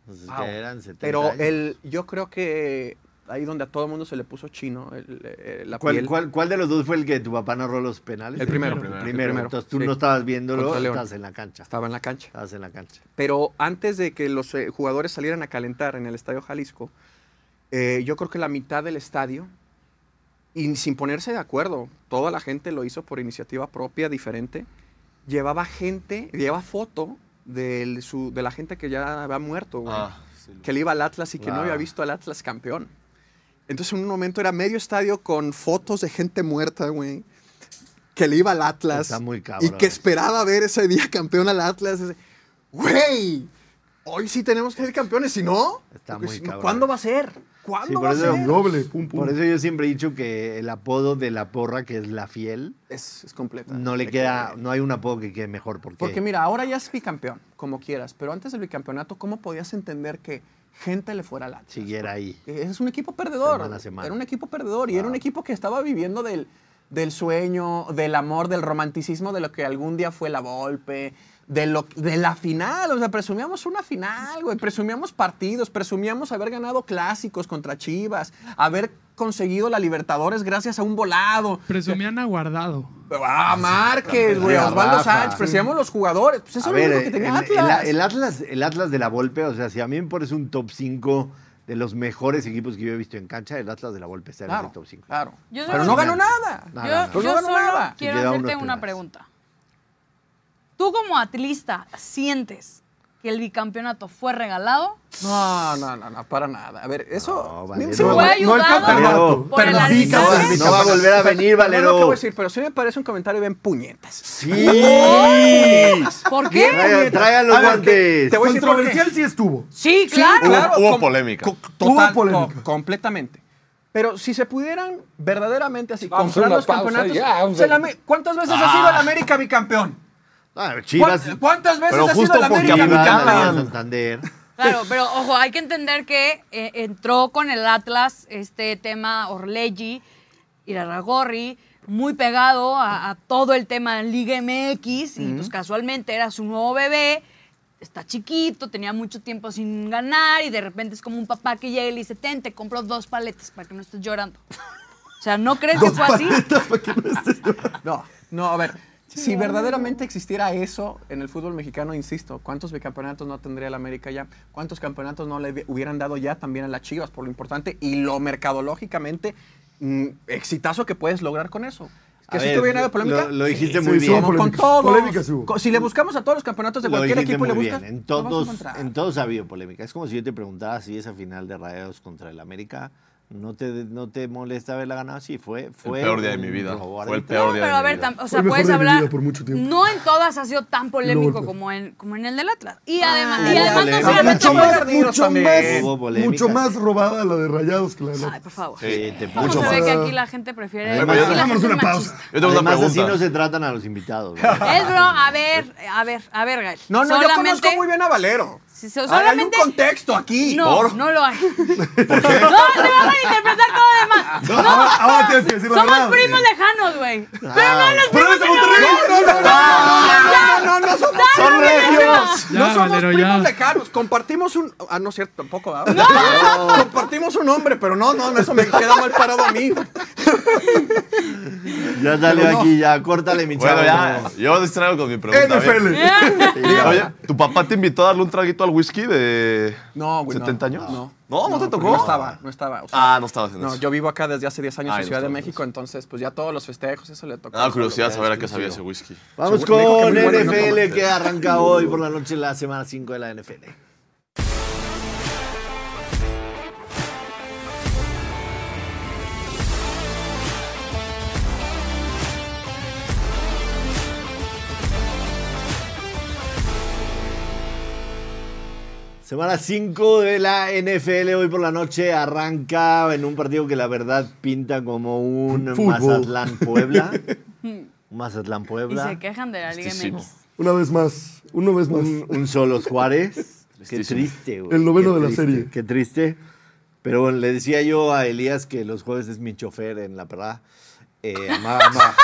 [SPEAKER 1] Entonces,
[SPEAKER 2] wow.
[SPEAKER 1] que eran 70
[SPEAKER 2] Pero
[SPEAKER 1] años.
[SPEAKER 2] el, yo creo que ahí donde a todo el mundo se le puso chino el- eh, la
[SPEAKER 1] ¿Cuál,
[SPEAKER 2] piel.
[SPEAKER 1] cuál, cuál de los dos fue el que tu papá narró los penales?
[SPEAKER 2] El primero,
[SPEAKER 1] El
[SPEAKER 2] el
[SPEAKER 1] primero.
[SPEAKER 2] primero,
[SPEAKER 1] Entonces tú
[SPEAKER 2] sí.
[SPEAKER 1] no estabas viéndolo, estabas en la cancha.
[SPEAKER 2] Estaba en la cancha.
[SPEAKER 1] Estabas en la cancha.
[SPEAKER 2] Pero antes de que los eh, jugadores salieran a calentar en el Estadio Jalisco, eh, yo creo que la mitad del estadio, y sin ponerse de acuerdo, toda la gente lo hizo por iniciativa propia, diferente, llevaba gente, llevaba foto del- su- de la gente que ya había muerto, güey,
[SPEAKER 5] Ah, sí.
[SPEAKER 2] que le iba al Atlas y que no
[SPEAKER 1] Wow.
[SPEAKER 2] había visto al Atlas campeón. Entonces en un momento era medio estadio con fotos de gente muerta, güey, que le iba al Atlas
[SPEAKER 1] Está muy
[SPEAKER 2] y
[SPEAKER 1] cabrón.
[SPEAKER 2] que esperaba ver ese día campeón al Atlas. Güey, hoy sí tenemos que ser campeones, si no,
[SPEAKER 1] Está muy cabrón.
[SPEAKER 2] ¿cuándo va a ser?
[SPEAKER 1] Sí,
[SPEAKER 2] ¿Cuándo
[SPEAKER 1] por
[SPEAKER 2] va a
[SPEAKER 1] eso-
[SPEAKER 2] ser?
[SPEAKER 6] Doble, pum, pum.
[SPEAKER 1] Por eso yo siempre he dicho que el apodo de la porra, que es la fiel,
[SPEAKER 2] Es, es completa.
[SPEAKER 1] no le queda,
[SPEAKER 2] que-
[SPEAKER 1] no hay un apodo que quede mejor. Porque,
[SPEAKER 2] Porque mira, ahora ya es bicampeón, como quieras, pero antes del bicampeonato, ¿cómo podías entender que gente le fuera Atlas?
[SPEAKER 1] siguiera ahí.
[SPEAKER 2] Es un equipo perdedor.
[SPEAKER 1] Semana a semana.
[SPEAKER 2] Era un equipo perdedor y era un equipo que estaba viviendo del, del sueño, del amor, del romanticismo de lo que algún día fue la Volpe, de, lo, de la final. O sea, presumíamos una final, güey. Presumíamos partidos, presumíamos haber ganado clásicos contra Chivas, haber conseguido la Libertadores gracias a un volado.
[SPEAKER 8] Presumían a guardado.
[SPEAKER 2] Ah, Márquez, güey. Osvaldo Sánchez, presumíamos los jugadores. Pues eso
[SPEAKER 1] A
[SPEAKER 2] es
[SPEAKER 1] ver,
[SPEAKER 2] lo único que tenía
[SPEAKER 1] el,
[SPEAKER 2] Atlas.
[SPEAKER 1] el Atlas, el Atlas de la Volpe, o sea, si a mí me pones un top 5 de los mejores equipos que yo he visto en cancha, el Atlas de la Volpe está en
[SPEAKER 2] claro,
[SPEAKER 1] el top 5.
[SPEAKER 2] claro.
[SPEAKER 3] Yo
[SPEAKER 2] Pero no ganó nada.
[SPEAKER 1] Nada,
[SPEAKER 3] yo
[SPEAKER 2] no ganó
[SPEAKER 3] solo
[SPEAKER 2] nada.
[SPEAKER 3] quiero hacerte una pregunta. ¿Tú como atlista sientes que el bicampeonato fue regalado?
[SPEAKER 2] No, no, no, no, para nada. A ver, eso.
[SPEAKER 1] No, Valero.
[SPEAKER 2] sí
[SPEAKER 1] No,
[SPEAKER 3] ¿Fue
[SPEAKER 2] parece-
[SPEAKER 6] no el
[SPEAKER 3] ayudado
[SPEAKER 6] campeonato,
[SPEAKER 3] por el
[SPEAKER 2] pero
[SPEAKER 1] No,
[SPEAKER 2] sí,
[SPEAKER 3] arbitraje?
[SPEAKER 1] no va a volver a venir,
[SPEAKER 2] No, no, ¿qué
[SPEAKER 1] Valero.
[SPEAKER 2] voy a decir? Pero sí me parece un comentario bien puñetas.
[SPEAKER 1] Sí.
[SPEAKER 3] ¿Por qué?
[SPEAKER 1] Traigan, traigan los guantes.
[SPEAKER 2] te voy a decir.
[SPEAKER 6] Controversial sí estuvo.
[SPEAKER 3] Sí, claro.
[SPEAKER 5] Hubo- hubo
[SPEAKER 2] com-
[SPEAKER 5] polémica.
[SPEAKER 2] co-
[SPEAKER 6] Hubo
[SPEAKER 2] total,
[SPEAKER 6] polémica.
[SPEAKER 2] co- completamente. Pero si se pudieran verdaderamente así
[SPEAKER 9] Vamos
[SPEAKER 2] comprar los
[SPEAKER 9] pausa
[SPEAKER 2] campeonatos.
[SPEAKER 9] ya,
[SPEAKER 2] ¿Cuántas veces ha sido el América bicampeón?
[SPEAKER 1] Ah, Chivas.
[SPEAKER 2] ¿Cuán- ¿Cuántas veces
[SPEAKER 5] Pero
[SPEAKER 2] ha sido
[SPEAKER 5] justo porque
[SPEAKER 2] América
[SPEAKER 1] Chivas, la Liga
[SPEAKER 2] bicampeón?
[SPEAKER 1] Santander.
[SPEAKER 3] Claro, pero ojo, hay que entender que eh, entró con el Atlas este tema Orleggi, Irarragorri, muy pegado a, a todo el tema de Liga MX y pues casualmente era su nuevo bebé. Está chiquito, tenía mucho tiempo sin ganar y de repente es como un papá que llega y le dice, ten, te compro dos paletas para que no estés llorando. O sea, ¿no crees que fue así?
[SPEAKER 6] paletas para que no estés llorando.
[SPEAKER 2] No, no, a ver. Si verdaderamente existiera eso en el fútbol mexicano, insisto, ¿cuántos bicampeonatos no tendría el América ya? ¿Cuántos campeonatos no le hubieran dado ya también a las Chivas por lo importante y lo mercadológicamente mm, exitazo que puedes lograr con eso?
[SPEAKER 1] A
[SPEAKER 2] ¿Que si
[SPEAKER 1] ver,
[SPEAKER 2] estuviera de polémica?
[SPEAKER 1] lo- lo dijiste
[SPEAKER 2] Sí,
[SPEAKER 1] muy bien.
[SPEAKER 2] Como con todos.
[SPEAKER 6] Polémica
[SPEAKER 2] Si le buscamos a todos los campeonatos de
[SPEAKER 1] Lo
[SPEAKER 2] cualquier equipo y le buscas,
[SPEAKER 1] bien. En
[SPEAKER 2] lo vas a
[SPEAKER 1] todos, en todos ha habido polémica. Es como si yo te preguntara si esa final de Rayados contra el América no te, no te molesta haberla ganado. Sí, fue, fue
[SPEAKER 5] el peor día de mi vida. Fue el peor
[SPEAKER 3] No,
[SPEAKER 5] día
[SPEAKER 3] pero
[SPEAKER 5] de
[SPEAKER 3] a
[SPEAKER 5] mi
[SPEAKER 3] ver,
[SPEAKER 5] vida.
[SPEAKER 3] tam- o sea, puedes
[SPEAKER 6] mi
[SPEAKER 3] hablar.
[SPEAKER 6] vida por mucho tiempo.
[SPEAKER 3] No en todas ha sido tan polémico
[SPEAKER 6] Luego,
[SPEAKER 3] como en, como en el del Atlas. Y además,
[SPEAKER 2] Ay,
[SPEAKER 3] y además no solamente
[SPEAKER 2] Mucho más
[SPEAKER 6] mucho más, mucho más robada la de Rayados que la de
[SPEAKER 3] Ay,
[SPEAKER 6] López.
[SPEAKER 3] por favor.
[SPEAKER 1] Sí, te
[SPEAKER 3] ¿Cómo
[SPEAKER 1] mucho
[SPEAKER 3] se
[SPEAKER 1] más.
[SPEAKER 3] ve que aquí la gente prefiere?
[SPEAKER 1] Además, yo-
[SPEAKER 3] la gente
[SPEAKER 6] una pausa.
[SPEAKER 5] Yo tengo una
[SPEAKER 1] Además, así
[SPEAKER 5] pregunta.
[SPEAKER 1] no se tratan a los invitados.
[SPEAKER 3] Es bro, a ver, a ver, a ver, Gael.
[SPEAKER 2] No, no, yo conozco muy bien a Valero.
[SPEAKER 3] Si so-
[SPEAKER 2] Hay- Hay un contexto aquí.
[SPEAKER 3] No,
[SPEAKER 2] Por-
[SPEAKER 3] no lo hay. ¿Por qué? No, se va a malinterpretar todo lo demás.
[SPEAKER 6] No, ahora, ahora tienes que decir la
[SPEAKER 3] Somos
[SPEAKER 6] verdad.
[SPEAKER 3] primos lejanos, güey. Pero no los
[SPEAKER 6] Pero
[SPEAKER 3] primos
[SPEAKER 6] eres de Monterrey.
[SPEAKER 2] No, no, no, no, no, no somos
[SPEAKER 3] Son regios.
[SPEAKER 2] No somos primos lejanos, compartimos un... Ah, no es cierto, tampoco. Compartimos un hombre, pero no, no, eso me queda mal parado a mí.
[SPEAKER 1] Ya salió aquí, ya. Córtale, mi chavo.
[SPEAKER 5] Bueno, ya, yo distraigo con mi pregunta.
[SPEAKER 6] NFL.
[SPEAKER 5] Oye, ¿tu papá te invitó a darle un traguito al whisky de
[SPEAKER 2] No, güey, no.
[SPEAKER 5] 70 años?
[SPEAKER 2] No.
[SPEAKER 5] No, no, te tocó.
[SPEAKER 2] No estaba, no estaba. o sea,
[SPEAKER 5] Ah, no estabas en
[SPEAKER 2] no,
[SPEAKER 5] eso.
[SPEAKER 2] yo vivo acá desde hace 10 años
[SPEAKER 5] Ay,
[SPEAKER 2] en
[SPEAKER 5] no
[SPEAKER 2] Ciudad de México, entonces pues ya todos los festejos, eso le tocó.
[SPEAKER 5] Da curiosidad saber a qué sabía ese whisky.
[SPEAKER 1] Vamos con NFL que arranca hoy por la noche, la semana 5 de la NFL. Semana 5 de la NFL, hoy por la noche arranca en un partido que la verdad pinta como un
[SPEAKER 6] Fútbol.
[SPEAKER 1] Mazatlán-Puebla. Un
[SPEAKER 3] Y
[SPEAKER 1] Mazatlán-Puebla.
[SPEAKER 3] se quejan de la Liga
[SPEAKER 5] Tristísimo.
[SPEAKER 3] MX.
[SPEAKER 6] Una vez más, una vez más.
[SPEAKER 1] Un, un Solos Juárez. Qué
[SPEAKER 5] Tristísimo.
[SPEAKER 1] triste, güey.
[SPEAKER 6] El noveno
[SPEAKER 1] Qué
[SPEAKER 6] de la serie.
[SPEAKER 1] Qué triste. Pero bueno, le decía yo a Elías que los jueves es mi chofer en la perra. Eh, ama- ama-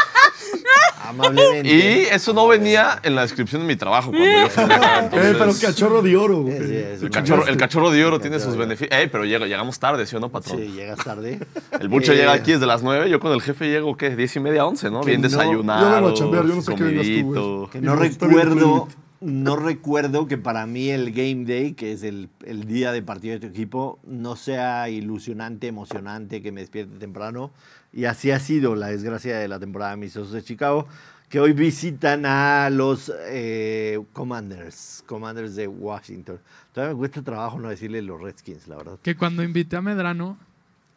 [SPEAKER 1] amablemente.
[SPEAKER 5] Y eso no venía en la descripción de mi trabajo cuando yo firmé acá,
[SPEAKER 6] Eh, pero
[SPEAKER 5] entonces,
[SPEAKER 6] cachorro de oro,
[SPEAKER 1] Sí, sí,
[SPEAKER 5] el, cachorro, el cachorro de oro tiene sus beneficios. Ey, pero llega- llegamos tarde, ¿sí o no, patrón?
[SPEAKER 1] Sí, llegas tarde.
[SPEAKER 5] El buche
[SPEAKER 1] Eh,
[SPEAKER 5] llega aquí desde las 9, yo con el jefe llego, ¿qué? 10 y media, 11, ¿no? Bien
[SPEAKER 1] no-
[SPEAKER 5] desayunado.
[SPEAKER 6] Yo vengo a chambear, yo no sé qué vengas tú, güey.
[SPEAKER 5] comidito.
[SPEAKER 1] Que no recuerdo, no recuerdo que para mí el game day, que es el, día de partido de tu equipo, no sea ilusionante, emocionante, que me despierte temprano. Y así ha sido la desgracia de la temporada de mis osos de Chicago, que hoy visitan a los eh, Commanders, Commanders de Washington. Todavía me cuesta trabajo no decirle los Redskins, la verdad.
[SPEAKER 8] Que cuando invité a Medrano,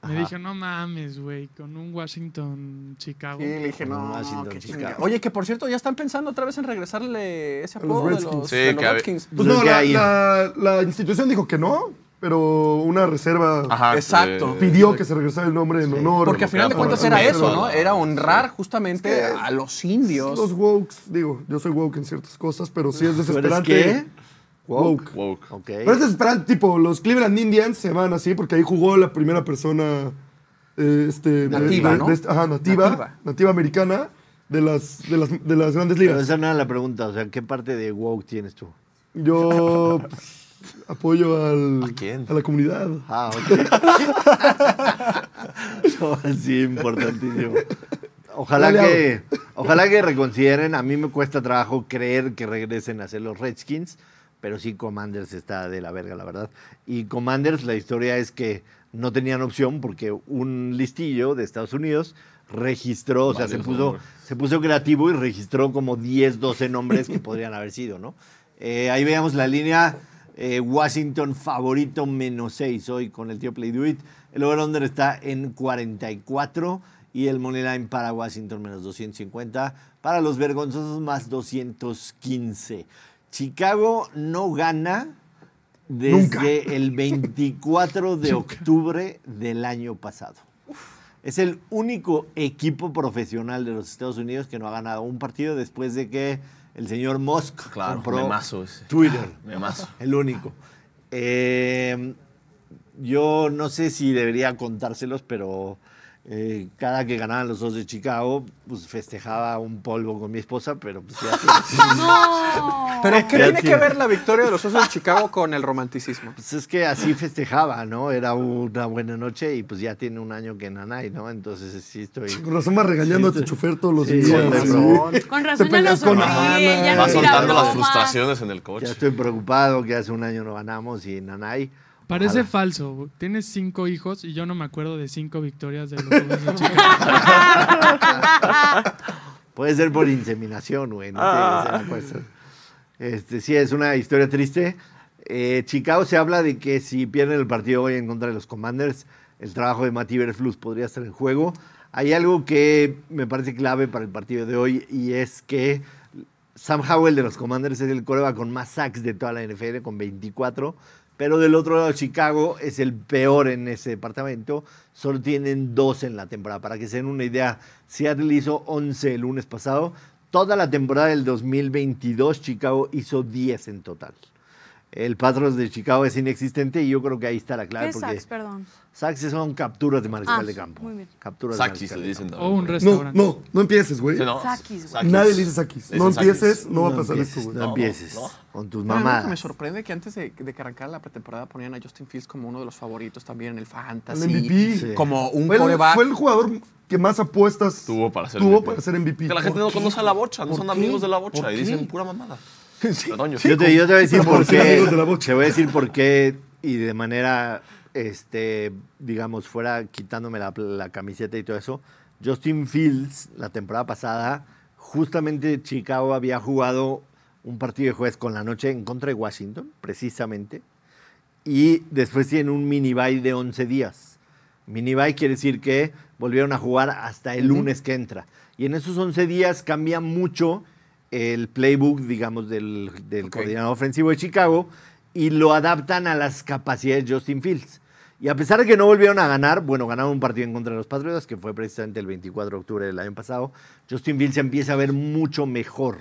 [SPEAKER 8] me dije, no mames, güey, con un Washington, Chicago.
[SPEAKER 2] Sí, le dije, no,
[SPEAKER 1] Washington,
[SPEAKER 2] qué
[SPEAKER 1] Chicago.
[SPEAKER 2] Oye, que por cierto, ya están pensando otra vez en regresarle ese
[SPEAKER 6] A los
[SPEAKER 2] apodo de
[SPEAKER 6] Redskins.
[SPEAKER 2] los,
[SPEAKER 5] Sí,
[SPEAKER 2] de los Redskins.
[SPEAKER 6] Pues
[SPEAKER 1] Pues
[SPEAKER 6] no,
[SPEAKER 1] es que
[SPEAKER 6] la,
[SPEAKER 1] ahí-
[SPEAKER 6] la- la institución dijo que no, pero una reserva
[SPEAKER 5] Ajá,
[SPEAKER 2] Exacto.
[SPEAKER 5] eh,
[SPEAKER 6] pidió que se regresara el nombre en honor.
[SPEAKER 2] Porque al final de cuentas era eso, ¿no? Era honrar justamente
[SPEAKER 6] Es que
[SPEAKER 2] a los indios.
[SPEAKER 6] Los wokes, digo, yo soy woke en ciertas cosas, pero sí es
[SPEAKER 1] ¿Tú eres
[SPEAKER 6] desesperante.
[SPEAKER 1] qué?
[SPEAKER 6] Woke.
[SPEAKER 5] Woke.
[SPEAKER 1] Ok.
[SPEAKER 6] Pero es desesperante, tipo, los Cleveland Indians se van así porque ahí jugó la primera persona eh, este, de-
[SPEAKER 2] Nativa,
[SPEAKER 6] de-
[SPEAKER 2] ¿no?
[SPEAKER 6] de este- ajá, nativa,
[SPEAKER 2] Nativa.
[SPEAKER 6] nativa, americana de las, de, las, de las grandes
[SPEAKER 1] Pero
[SPEAKER 6] ligas.
[SPEAKER 1] esa no era la pregunta, o sea, ¿qué parte de woke tienes tú?
[SPEAKER 6] Yo pues, apoyo al,
[SPEAKER 5] ¿A quién?
[SPEAKER 6] a la comunidad.
[SPEAKER 1] Ah, ok. No, sí, importantísimo. Ojalá
[SPEAKER 6] Dale,
[SPEAKER 1] que, ojalá que reconsideren. A mí me cuesta trabajo creer que regresen a ser los Redskins, pero sí Commanders está de la verga, la verdad. Y Commanders, la historia es que no tenían opción porque un listillo de Estados Unidos registró, o sea, se puso, se puso creativo y registró como 10, 12 nombres que podrían haber sido, ¿no? Eh, ahí veamos la línea. eh, Washington favorito menos 6 hoy con el tío Play Do It. El over-under está en 44 y el money line para Washington menos 250. Para los vergonzosos más 215. Chicago no gana desde
[SPEAKER 6] Nunca.
[SPEAKER 1] el 24 de octubre del año pasado. Es el único equipo profesional de los Estados Unidos que no ha ganado un partido después de que el señor Musk
[SPEAKER 5] Claro,
[SPEAKER 1] compró. Twitter.
[SPEAKER 5] Memazo.
[SPEAKER 1] El único. Eh, yo no sé si debería contárselos, pero eh, cada que ganaban los dos de Chicago, pues festejaba un polvo con mi esposa, pero pues ya tiene-
[SPEAKER 3] No.
[SPEAKER 2] Pero ¿qué
[SPEAKER 1] Ya
[SPEAKER 2] tiene que ver la victoria de los Osos de Chicago con el romanticismo?
[SPEAKER 1] pues es que así festejaba, ¿no? Era una buena noche y pues ya tiene un año que Nanay, ¿no? Entonces sí estoy...
[SPEAKER 6] Con razón vas regañando a tu chofer todos los
[SPEAKER 1] Sí,
[SPEAKER 6] días.
[SPEAKER 1] con
[SPEAKER 6] sí.
[SPEAKER 1] razón.
[SPEAKER 3] Con razón
[SPEAKER 6] Te
[SPEAKER 3] ya
[SPEAKER 6] con
[SPEAKER 3] sonríe,
[SPEAKER 6] Ana.
[SPEAKER 3] ya no
[SPEAKER 5] Va
[SPEAKER 3] tira
[SPEAKER 5] soltando las frustraciones en el coche.
[SPEAKER 1] Ya estoy preocupado que hace un año no ganamos y Nanay...
[SPEAKER 8] Parece
[SPEAKER 1] ojalá.
[SPEAKER 8] falso. Tienes cinco hijos y yo no me acuerdo de cinco victorias de los de Chicago.
[SPEAKER 1] Puede ser por inseminación, güey. No eso. Este, sí, es una historia triste. Eh, Chicago se habla de que si pierden el partido hoy en contra de los Commanders, el trabajo de Matty Berflus podría estar en juego. Hay algo que me parece clave para el partido de hoy y es que Sam Howell de los Commanders es el coreback con más sacks de toda la NFL, con 24. Pero del otro lado, Chicago es el peor en ese departamento. Solo tienen dos en la temporada. Para que se den una idea, Seattle hizo 11 el lunes pasado. Toda la temporada del 2022, Chicago hizo 10 en total. El Patrons de Chicago es inexistente y yo creo que ahí está la clave.
[SPEAKER 3] ¿Qué
[SPEAKER 1] porque
[SPEAKER 3] sacks, perdón?
[SPEAKER 1] sacks son capturas de mariscal
[SPEAKER 3] Ah,
[SPEAKER 1] de campo.
[SPEAKER 3] muy bien.
[SPEAKER 1] Capturas de
[SPEAKER 5] Sakis
[SPEAKER 1] mariscal
[SPEAKER 5] le
[SPEAKER 1] de
[SPEAKER 5] dicen
[SPEAKER 1] campo.
[SPEAKER 8] O un
[SPEAKER 6] No,
[SPEAKER 8] restaurante.
[SPEAKER 6] no, no empieces, güey.
[SPEAKER 5] Sí, ¿no?
[SPEAKER 3] Güey.
[SPEAKER 6] Nadie le dice.
[SPEAKER 5] Le
[SPEAKER 6] No empieces, no va a
[SPEAKER 1] No
[SPEAKER 6] pasar
[SPEAKER 1] empieces,
[SPEAKER 6] esto, güey.
[SPEAKER 1] no
[SPEAKER 5] No,
[SPEAKER 1] empieces
[SPEAKER 5] no.
[SPEAKER 1] con tus
[SPEAKER 2] me sorprende que antes de, de que arrancara la pretemporada ponían a Justin Fields como uno de los favoritos también en el
[SPEAKER 6] El
[SPEAKER 2] fantasy.
[SPEAKER 6] MVP.
[SPEAKER 1] Sí.
[SPEAKER 2] Como un
[SPEAKER 6] Fue el,
[SPEAKER 2] coreback.
[SPEAKER 6] fue el jugador que más apuestas
[SPEAKER 5] Tuvo para ser
[SPEAKER 6] tuvo
[SPEAKER 5] MVP.
[SPEAKER 6] para ser MVP.
[SPEAKER 5] Que la gente
[SPEAKER 6] ¿Por
[SPEAKER 5] no conoce a la bocha, no
[SPEAKER 6] ¿Por
[SPEAKER 5] son
[SPEAKER 6] qué?
[SPEAKER 5] amigos de la
[SPEAKER 6] ¿Por
[SPEAKER 5] bocha y dicen pura mamada. Yo
[SPEAKER 1] Yo te, yo te voy a decir por qué. Te voy a decir por qué y de manera, este, digamos, fuera quitándome la, la camiseta y todo eso. Justin Fields, la temporada pasada, justamente Chicago había jugado un partido de jueves con la noche en contra de Washington, precisamente. Y después tienen un mini bye de 11 días. Mini bye quiere decir que volvieron a jugar hasta el lunes que entra. Y en esos 11 días cambia mucho el playbook, digamos, del, del
[SPEAKER 2] Ok.
[SPEAKER 1] coordinador ofensivo de Chicago y lo adaptan a las capacidades de Justin Fields. Y a pesar de que no volvieron a ganar, bueno, ganaron un partido en contra de los Patriotas, que fue precisamente el 24 de octubre del año pasado, Justin Fields se empieza a ver mucho mejor.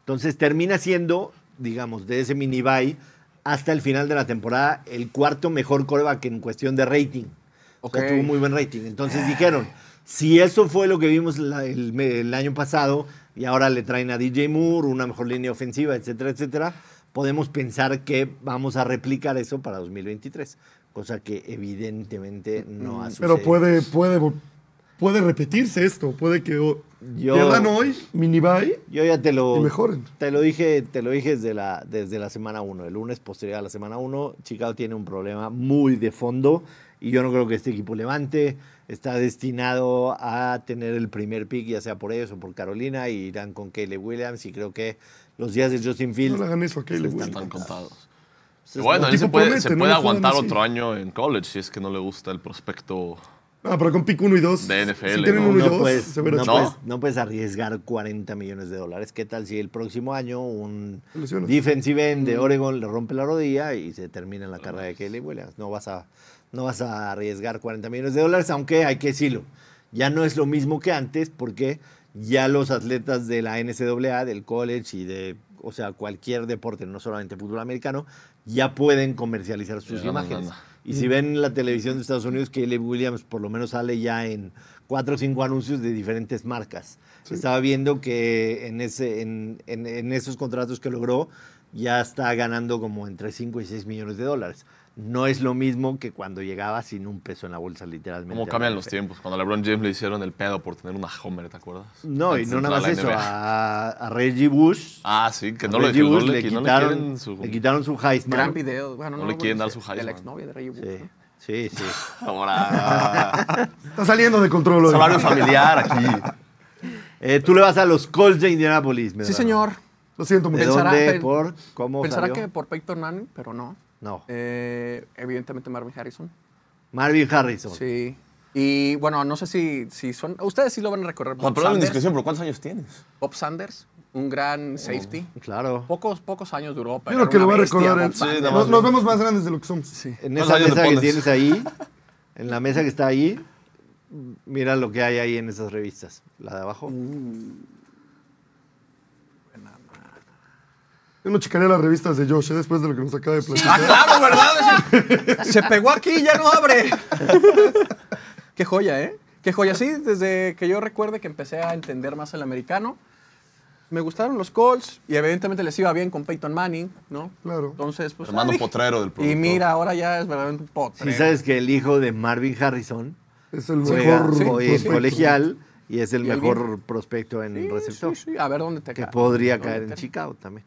[SPEAKER 1] Entonces termina siendo, digamos, de ese mini bye hasta el final de la temporada, el cuarto mejor coreback en cuestión de rating. O sea, tuvo muy buen rating. Entonces dijeron, si eso fue lo que vimos la- el, el año pasado y ahora le traen a DJ Moore, una mejor línea ofensiva, etcétera, etcétera, podemos pensar que vamos a replicar eso para 2023. Cosa que evidentemente no ha sucedido.
[SPEAKER 6] Pero puede, puede, puede repetirse esto. Puede que
[SPEAKER 1] Yo-
[SPEAKER 6] pierdan hoy, mini bye,
[SPEAKER 1] Yo ya te lo,
[SPEAKER 6] y mejoren.
[SPEAKER 1] te lo dije, te lo dije desde la, desde la semana 1. El lunes posterior a la semana 1, Chicago tiene un problema muy de fondo y yo no creo que este equipo levante. Está destinado a tener el primer pick, ya sea por ellos o por Carolina, y irán con Caleb Williams. Y creo que los días de Justin
[SPEAKER 6] No
[SPEAKER 1] Fields
[SPEAKER 6] le hagan eso a Caleb
[SPEAKER 1] Sí,
[SPEAKER 5] Ya
[SPEAKER 6] Williams.
[SPEAKER 5] están contados. bueno, él se puede,
[SPEAKER 6] promete,
[SPEAKER 5] se
[SPEAKER 6] no
[SPEAKER 5] puede
[SPEAKER 6] le jodan
[SPEAKER 5] aguantar
[SPEAKER 6] así.
[SPEAKER 5] otro año en college si es que no le gusta el prospecto.
[SPEAKER 6] Ah, pero con pick 1 y 2.
[SPEAKER 5] De NFL,
[SPEAKER 6] Si tienen
[SPEAKER 5] ¿no?
[SPEAKER 6] 1 y
[SPEAKER 1] no
[SPEAKER 6] 2,
[SPEAKER 1] puedes,
[SPEAKER 6] se verá
[SPEAKER 1] no,
[SPEAKER 6] chido.
[SPEAKER 1] puedes, no puedes arriesgar 40 millones de dólares. ¿Qué tal si el próximo año un defensive end
[SPEAKER 6] Mm.
[SPEAKER 1] de Oregon le rompe la rodilla y se termina en la carrera de Caleb Williams? No vas a, no vas a arriesgar 40 millones de dólares, aunque hay que decirlo. Ya no es lo mismo que antes porque ya los atletas de la NCAA, del college y de, o sea, cualquier deporte, no solamente fútbol americano, ya pueden comercializar sus imágenes. Y si ven la televisión de Estados Unidos, Caleb Williams por lo menos sale ya en cuatro o cinco anuncios de diferentes marcas. Estaba viendo que en, ese, en, en- en esos contratos que logró ya está ganando como entre 5 y 6 millones de dólares. No es lo mismo que cuando llegaba sin un peso en la bolsa, literalmente.
[SPEAKER 5] ¿Cómo cambian los tiempos? Cuando a LeBron James le hicieron el pedo por tener una Homer, ¿te acuerdas?
[SPEAKER 1] No, y no
[SPEAKER 5] de
[SPEAKER 1] nada más eso. A, a Reggie Bush.
[SPEAKER 5] Ah, sí, que no le,
[SPEAKER 1] Reggie Bush
[SPEAKER 5] le,
[SPEAKER 1] le
[SPEAKER 5] que no le
[SPEAKER 1] quitaron,
[SPEAKER 5] quieren su...
[SPEAKER 1] le quitaron su Heisman.
[SPEAKER 2] Gran video. Bueno,
[SPEAKER 5] No
[SPEAKER 2] no,
[SPEAKER 5] le quieren dar su
[SPEAKER 2] De la
[SPEAKER 5] Heisman.
[SPEAKER 2] exnovia de Reggie Bush.
[SPEAKER 1] Sí,
[SPEAKER 2] ¿no?
[SPEAKER 1] sí, sí.
[SPEAKER 5] Ahora,
[SPEAKER 6] Está saliendo de control
[SPEAKER 5] salario familiar aquí.
[SPEAKER 1] Eh, tú le vas a los Colts de Indianapolis.
[SPEAKER 2] Sí,
[SPEAKER 1] Medrano.
[SPEAKER 2] señor.
[SPEAKER 6] Lo siento,
[SPEAKER 1] ¿De
[SPEAKER 6] muchachos.
[SPEAKER 2] Pensará-
[SPEAKER 1] dónde? ¿Por? ¿Cómo
[SPEAKER 2] Pensará
[SPEAKER 1] salió?
[SPEAKER 2] que por Peyton Manning, pero no.
[SPEAKER 1] No.
[SPEAKER 2] Eh, evidentemente Marvin Harrison.
[SPEAKER 1] Marvin Harrison.
[SPEAKER 2] Sí. Y bueno, no sé si, si son. Ustedes sí lo van a recorrer. Bob Sanders.
[SPEAKER 5] indiscreción, pero ¿cuántos años tienes?
[SPEAKER 2] Bob Sanders, un gran safety.
[SPEAKER 1] Claro.
[SPEAKER 2] Pocos, pocos años duró. pero
[SPEAKER 6] Yo creo que lo voy a recordar.
[SPEAKER 5] Nada
[SPEAKER 6] nos, vemos más grandes de lo que somos.
[SPEAKER 2] Sí.
[SPEAKER 1] En
[SPEAKER 5] ¿Cuántos
[SPEAKER 1] esa mesa que tienes ahí, en la mesa que está ahí, mira lo que hay ahí en esas revistas. La de abajo.
[SPEAKER 6] Yo no checaría las revistas de Josh eh, después de lo que nos acaba de platicar.
[SPEAKER 2] Ah, claro, ¿verdad? Se pegó aquí y ya no abre. Qué joya, ¿eh? Qué joya, sí, desde que yo recuerde que empecé a entender más el americano, me gustaron los Colts y evidentemente les iba bien con Peyton Manning, ¿no?
[SPEAKER 6] Claro.
[SPEAKER 2] Entonces, pues.
[SPEAKER 5] Hermano
[SPEAKER 2] ah, dije-
[SPEAKER 5] potrero del
[SPEAKER 2] Y
[SPEAKER 5] productor.
[SPEAKER 2] mira, ahora ya es verdaderamente un potrero.
[SPEAKER 1] Sí, sabes que el hijo de Marvin Harrison
[SPEAKER 6] Es el
[SPEAKER 1] juega
[SPEAKER 6] mejor.
[SPEAKER 2] sí,
[SPEAKER 1] en colegial y es el
[SPEAKER 2] Y
[SPEAKER 1] mejor prospecto en
[SPEAKER 2] Sí,
[SPEAKER 1] receptor.
[SPEAKER 2] sí, sí, A ver dónde te
[SPEAKER 1] Que
[SPEAKER 2] cae.
[SPEAKER 1] podría
[SPEAKER 2] ¿Dónde
[SPEAKER 1] caer en Chicago también.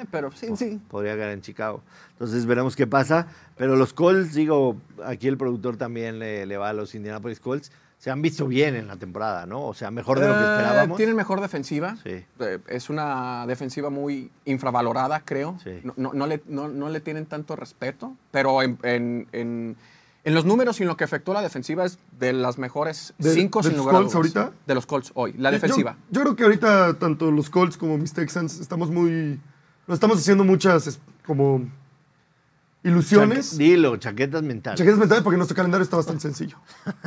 [SPEAKER 2] Eh, pero sí, sí.
[SPEAKER 1] Podría caer en Chicago. Entonces veremos qué pasa. Pero los Colts, digo, aquí el productor también le, le va a los Indianapolis Colts. Se han visto bien en la temporada, ¿no? O sea, mejor de lo que
[SPEAKER 2] Eh,
[SPEAKER 1] esperábamos.
[SPEAKER 2] Tienen mejor defensiva.
[SPEAKER 1] Sí.
[SPEAKER 2] Eh, es una defensiva muy infravalorada, creo.
[SPEAKER 1] Sí.
[SPEAKER 2] No, no- no le, no- no le tienen tanto respeto, pero en, en- en- en los números y en lo que efectuó la defensiva es de las mejores
[SPEAKER 6] ¿De-
[SPEAKER 2] cinco
[SPEAKER 6] de
[SPEAKER 2] sin
[SPEAKER 6] los
[SPEAKER 2] lugar a
[SPEAKER 6] Colts
[SPEAKER 2] dudas.
[SPEAKER 6] ahorita?
[SPEAKER 2] De los Colts hoy, la
[SPEAKER 6] Yo-
[SPEAKER 2] defensiva.
[SPEAKER 6] Yo, creo que ahorita tanto los Colts como mis Texans estamos muy. Nos estamos haciendo muchas como ilusiones.
[SPEAKER 1] Chaque- Dilo, chaquetas mentales.
[SPEAKER 6] Chaquetas mentales porque nuestro calendario está bastante sencillo.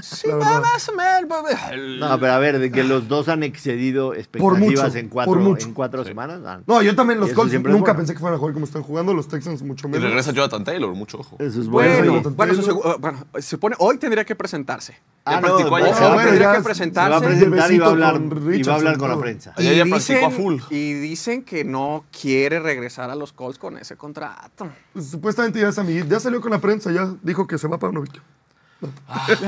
[SPEAKER 2] Sí, más o menos.
[SPEAKER 1] No, pero a ver, de que los dos han excedido expectativas
[SPEAKER 6] mucho,
[SPEAKER 1] en cuatro,
[SPEAKER 6] por mucho.
[SPEAKER 1] en cuatro semanas. ah,
[SPEAKER 6] No, yo también
[SPEAKER 1] Y
[SPEAKER 6] los
[SPEAKER 1] eso
[SPEAKER 6] Colts nunca
[SPEAKER 1] bueno.
[SPEAKER 6] pensé que fueran a jugar como están jugando, los Texans mucho
[SPEAKER 5] Y
[SPEAKER 6] menos.
[SPEAKER 5] regresa Jonathan Taylor, mucho ojo.
[SPEAKER 1] Eso es bueno.
[SPEAKER 2] Bueno, segu- uh, bueno, se supone hoy tendría que presentarse.
[SPEAKER 1] Ah,
[SPEAKER 5] Ya
[SPEAKER 1] no,
[SPEAKER 5] practicó
[SPEAKER 1] no,
[SPEAKER 5] ayer.
[SPEAKER 1] se
[SPEAKER 6] bueno,
[SPEAKER 2] tendría que
[SPEAKER 6] se-
[SPEAKER 1] Se va a
[SPEAKER 2] presentarse.
[SPEAKER 1] presentar y va a hablar,
[SPEAKER 6] con
[SPEAKER 1] y va a hablar con la prensa.
[SPEAKER 5] Ayer ya practicó a full.
[SPEAKER 2] y dicen que no quiere regresar a los Colts con ese contrato.
[SPEAKER 6] Pues, supuestamente ya es amiguito. Ya salió con la prensa, ya dijo que se va para Novik.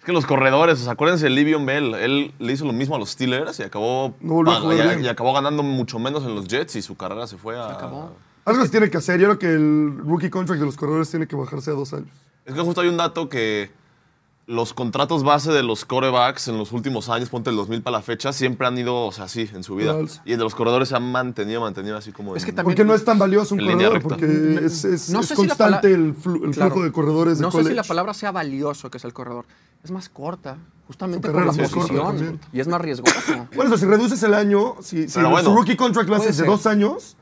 [SPEAKER 5] Es que los corredores, o sea, acuérdense de Livion Bell, él le hizo lo mismo a los Steelers y acabó,
[SPEAKER 6] No
[SPEAKER 5] y- y acabó ganando mucho menos en los Jets y su carrera se fue a...
[SPEAKER 2] acabó.
[SPEAKER 6] Algo se tiene que hacer. Yo creo que el rookie contract de los corredores tiene que bajarse a dos años.
[SPEAKER 5] Es que justo hay un dato que los contratos base de los corebacks en los últimos años, ponte el 2000 para la fecha, siempre han ido, o sea, así, en su vida. Y el de los corredores se han mantenido, mantenido así como...
[SPEAKER 2] Es que
[SPEAKER 5] en-
[SPEAKER 2] también-
[SPEAKER 6] Porque no es tan valioso un corredor, porque es, es-
[SPEAKER 2] No
[SPEAKER 6] es
[SPEAKER 2] sé si la
[SPEAKER 6] constante el, flu- el
[SPEAKER 2] Claro.
[SPEAKER 6] flujo de corredores de
[SPEAKER 2] No sé si la palabra sea valioso, que es el corredor. Es más corta, justamente por la
[SPEAKER 6] corta
[SPEAKER 2] posición. Y es más riesgoso.
[SPEAKER 6] Bueno, o sea, si reduces el año, si, si
[SPEAKER 5] Pero bueno.
[SPEAKER 6] su rookie contract lo haces de dos años,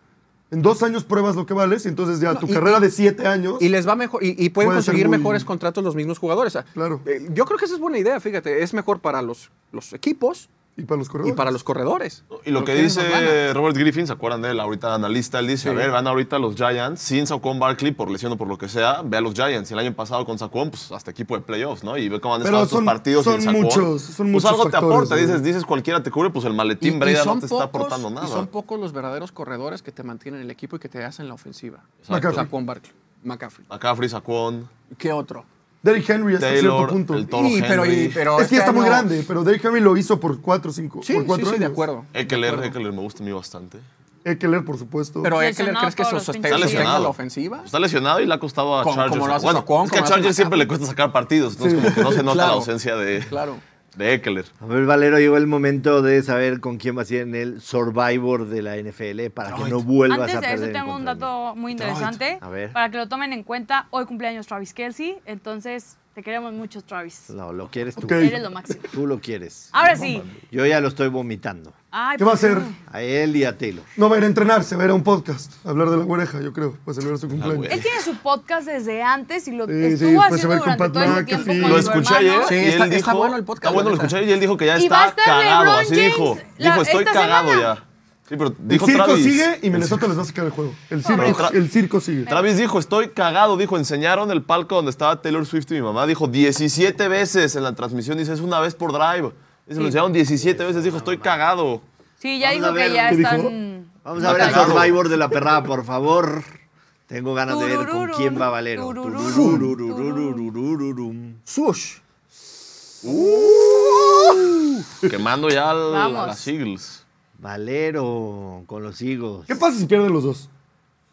[SPEAKER 6] en dos años pruebas lo que vales y entonces ya
[SPEAKER 2] No,
[SPEAKER 6] tu
[SPEAKER 2] y-
[SPEAKER 6] carrera de siete años.
[SPEAKER 2] Y les va mejor, y, y pueden conseguir
[SPEAKER 6] muy-
[SPEAKER 2] mejores contratos los mismos jugadores. O sea,
[SPEAKER 6] Claro.
[SPEAKER 2] eh, yo creo que esa es buena idea, fíjate. Es mejor para los, los equipos
[SPEAKER 6] Y para los
[SPEAKER 2] y
[SPEAKER 6] corredores.
[SPEAKER 2] para los corredores.
[SPEAKER 5] Y lo que dice Robert Griffin, ¿se acuerdan de él? Ahorita analista, él dice,
[SPEAKER 2] Sí.
[SPEAKER 5] a ver, van ahorita los Giants, sin Saquon Barkley, por lesión o por lo que sea, ve a los Giants. Y el año pasado con Saquon, pues hasta equipo de playoffs, ¿no? Y ve cómo han estado estos
[SPEAKER 6] son-
[SPEAKER 5] partidos
[SPEAKER 6] son
[SPEAKER 5] sin Saquon.
[SPEAKER 6] muchos- son
[SPEAKER 5] pues
[SPEAKER 6] muchos
[SPEAKER 5] algo te aporta, dices, dices cualquiera te cubre, pues el
[SPEAKER 2] Y-
[SPEAKER 5] maletín
[SPEAKER 2] y
[SPEAKER 5] Breda no te está aportando nada.
[SPEAKER 2] Y son pocos los verdaderos corredores que te mantienen en el equipo y que te hacen la ofensiva. Saquon Barkley, McCaffrey.
[SPEAKER 5] McCaffrey, Saquon,
[SPEAKER 2] ¿Qué otro?
[SPEAKER 6] Derrick Henry hasta cierto
[SPEAKER 5] Taylor,
[SPEAKER 6] punto.
[SPEAKER 5] el Toro
[SPEAKER 2] Y, pero, y- pero
[SPEAKER 6] es que ya
[SPEAKER 2] este
[SPEAKER 6] está muy grande, pero Derrick Henry lo hizo por cuatro o cinco.
[SPEAKER 2] Sí,
[SPEAKER 6] por
[SPEAKER 2] sí,
[SPEAKER 6] cuatro
[SPEAKER 2] sí, de
[SPEAKER 6] años.
[SPEAKER 2] acuerdo.
[SPEAKER 5] Eckler,
[SPEAKER 2] De acuerdo.
[SPEAKER 5] Eckler me gusta a mí bastante.
[SPEAKER 6] Eckler, por supuesto.
[SPEAKER 2] Pero Eckler,
[SPEAKER 3] Lesionado
[SPEAKER 2] ¿crees que eso sostenga la ofensiva?
[SPEAKER 5] Está lesionado y le ha costado a Chargers.
[SPEAKER 2] como lo hace
[SPEAKER 5] bueno,
[SPEAKER 2] Saquon,
[SPEAKER 5] es que a Chargers siempre le cuesta sacar partidos, entonces
[SPEAKER 6] Sí.
[SPEAKER 5] como que no se nota la
[SPEAKER 2] Claro.
[SPEAKER 5] ausencia de,
[SPEAKER 2] Claro.
[SPEAKER 5] De Eckler.
[SPEAKER 1] A ver, Valero, llegó el momento de saber con quién va a ser en el Survivor de la NFL para que no vuelvas
[SPEAKER 3] Antes
[SPEAKER 1] a
[SPEAKER 3] de
[SPEAKER 1] perder.
[SPEAKER 3] eso
[SPEAKER 1] en
[SPEAKER 3] tengo un
[SPEAKER 1] de
[SPEAKER 3] dato muy interesante
[SPEAKER 1] A ver.
[SPEAKER 3] para que lo tomen en cuenta. Hoy cumpleaños Travis Kelsey, entonces te queremos mucho Travis.
[SPEAKER 1] No, lo quieres tú.
[SPEAKER 6] Ok.
[SPEAKER 3] Eres lo máximo.
[SPEAKER 1] Tú lo quieres.
[SPEAKER 3] Ahora sí.
[SPEAKER 1] Yo ya lo estoy vomitando.
[SPEAKER 3] Ay,
[SPEAKER 6] ¿Qué va a
[SPEAKER 3] ¿por
[SPEAKER 6] hacer?
[SPEAKER 1] A él y a Taylor.
[SPEAKER 6] No va a ir a entrenar, se va a ir a un podcast. a hablar de la oreja, yo creo. Para celebrar su cumpleaños.
[SPEAKER 5] güey.
[SPEAKER 3] Él tiene su podcast desde antes y lo
[SPEAKER 6] Sí,
[SPEAKER 3] estuvo
[SPEAKER 6] sí, pues se
[SPEAKER 3] haciendo
[SPEAKER 6] va con
[SPEAKER 3] durante
[SPEAKER 6] Pat
[SPEAKER 3] todo ese
[SPEAKER 6] McAfee.
[SPEAKER 3] tiempo con
[SPEAKER 5] Lo escuché ayer
[SPEAKER 2] Sí,
[SPEAKER 5] y él
[SPEAKER 2] está-
[SPEAKER 5] dijo,
[SPEAKER 2] está bueno el podcast,
[SPEAKER 5] Está bueno, lo escuché y él dijo que ya
[SPEAKER 3] Y va a
[SPEAKER 5] está
[SPEAKER 3] estar
[SPEAKER 5] cagado.
[SPEAKER 3] LeBron
[SPEAKER 5] Así
[SPEAKER 3] James
[SPEAKER 5] dijo.
[SPEAKER 3] la-
[SPEAKER 5] dijo, estoy cagado
[SPEAKER 3] semana.
[SPEAKER 5] ya. Sí, pero
[SPEAKER 6] El
[SPEAKER 5] dijo
[SPEAKER 6] circo
[SPEAKER 5] Travis.
[SPEAKER 6] sigue y Minnesota les va a sacar el juego. El circo, el circo sigue.
[SPEAKER 5] Travis dijo, estoy cagado. Dijo, enseñaron el palco donde estaba Taylor Swift y mi mamá. Dijo 17 veces en la transmisión. Dice, es una vez por drive. Dice, lo enseñaron 17 veces. Dijo, estoy cagado.
[SPEAKER 3] Sí, ya
[SPEAKER 1] Vamos
[SPEAKER 3] dijo
[SPEAKER 1] a ver,
[SPEAKER 3] que ya están.
[SPEAKER 1] Vamos a ver el. Survivor de la perrada, por favor. Tengo ganas de ver con quién va Valero.
[SPEAKER 2] Sush.
[SPEAKER 5] Quemando ya al- a las Eagles.
[SPEAKER 1] Valero con los higos.
[SPEAKER 6] ¿Qué pasa si pierden los dos?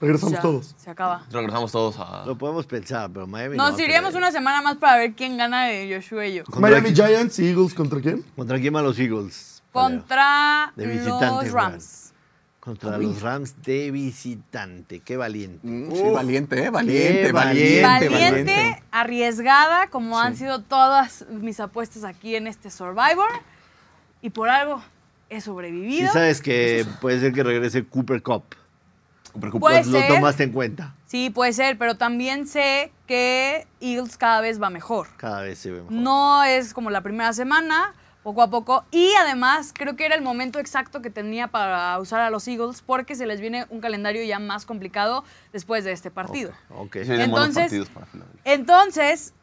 [SPEAKER 6] Regresamos
[SPEAKER 3] Ya,
[SPEAKER 6] todos.
[SPEAKER 3] Se acaba.
[SPEAKER 5] Regresamos todos a...
[SPEAKER 1] Lo podemos pensar, pero Miami
[SPEAKER 3] Nos iríamos una semana más para ver quién gana de Joshua y yo.
[SPEAKER 1] ¿Contra
[SPEAKER 6] Miami
[SPEAKER 1] quién?
[SPEAKER 6] Giants y Eagles contra quién?
[SPEAKER 1] ¿Contra quién van los Eagles?
[SPEAKER 3] Contra
[SPEAKER 1] De visitante
[SPEAKER 3] los. Rams.
[SPEAKER 1] Contra los Rams de visitante. Qué valiente.
[SPEAKER 2] Mm, sí, valiente, ¿eh? Valiente,
[SPEAKER 1] Qué
[SPEAKER 2] valiente,
[SPEAKER 1] valiente,
[SPEAKER 3] Valiente, arriesgada, como han sido todas mis apuestas aquí en este Survivor. Y por algo he
[SPEAKER 1] Si
[SPEAKER 3] sobrevivido.
[SPEAKER 1] sabes que puede ser que regrese Cooper Cup.
[SPEAKER 3] Puede
[SPEAKER 1] Lo
[SPEAKER 3] ser.
[SPEAKER 1] tomaste en cuenta.
[SPEAKER 3] Sí, puede ser, pero también sé que Eagles cada vez va mejor.
[SPEAKER 1] Cada vez se ve mejor.
[SPEAKER 3] No es como la primera semana, poco a poco. Y además creo que era el momento exacto que tenía para usar a los Eagles porque se les viene un calendario ya más complicado después de este partido.
[SPEAKER 1] Ok.
[SPEAKER 5] Sí, vienen buenos
[SPEAKER 3] Entonces-
[SPEAKER 5] partidos para Filadelfia.
[SPEAKER 3] Entonces,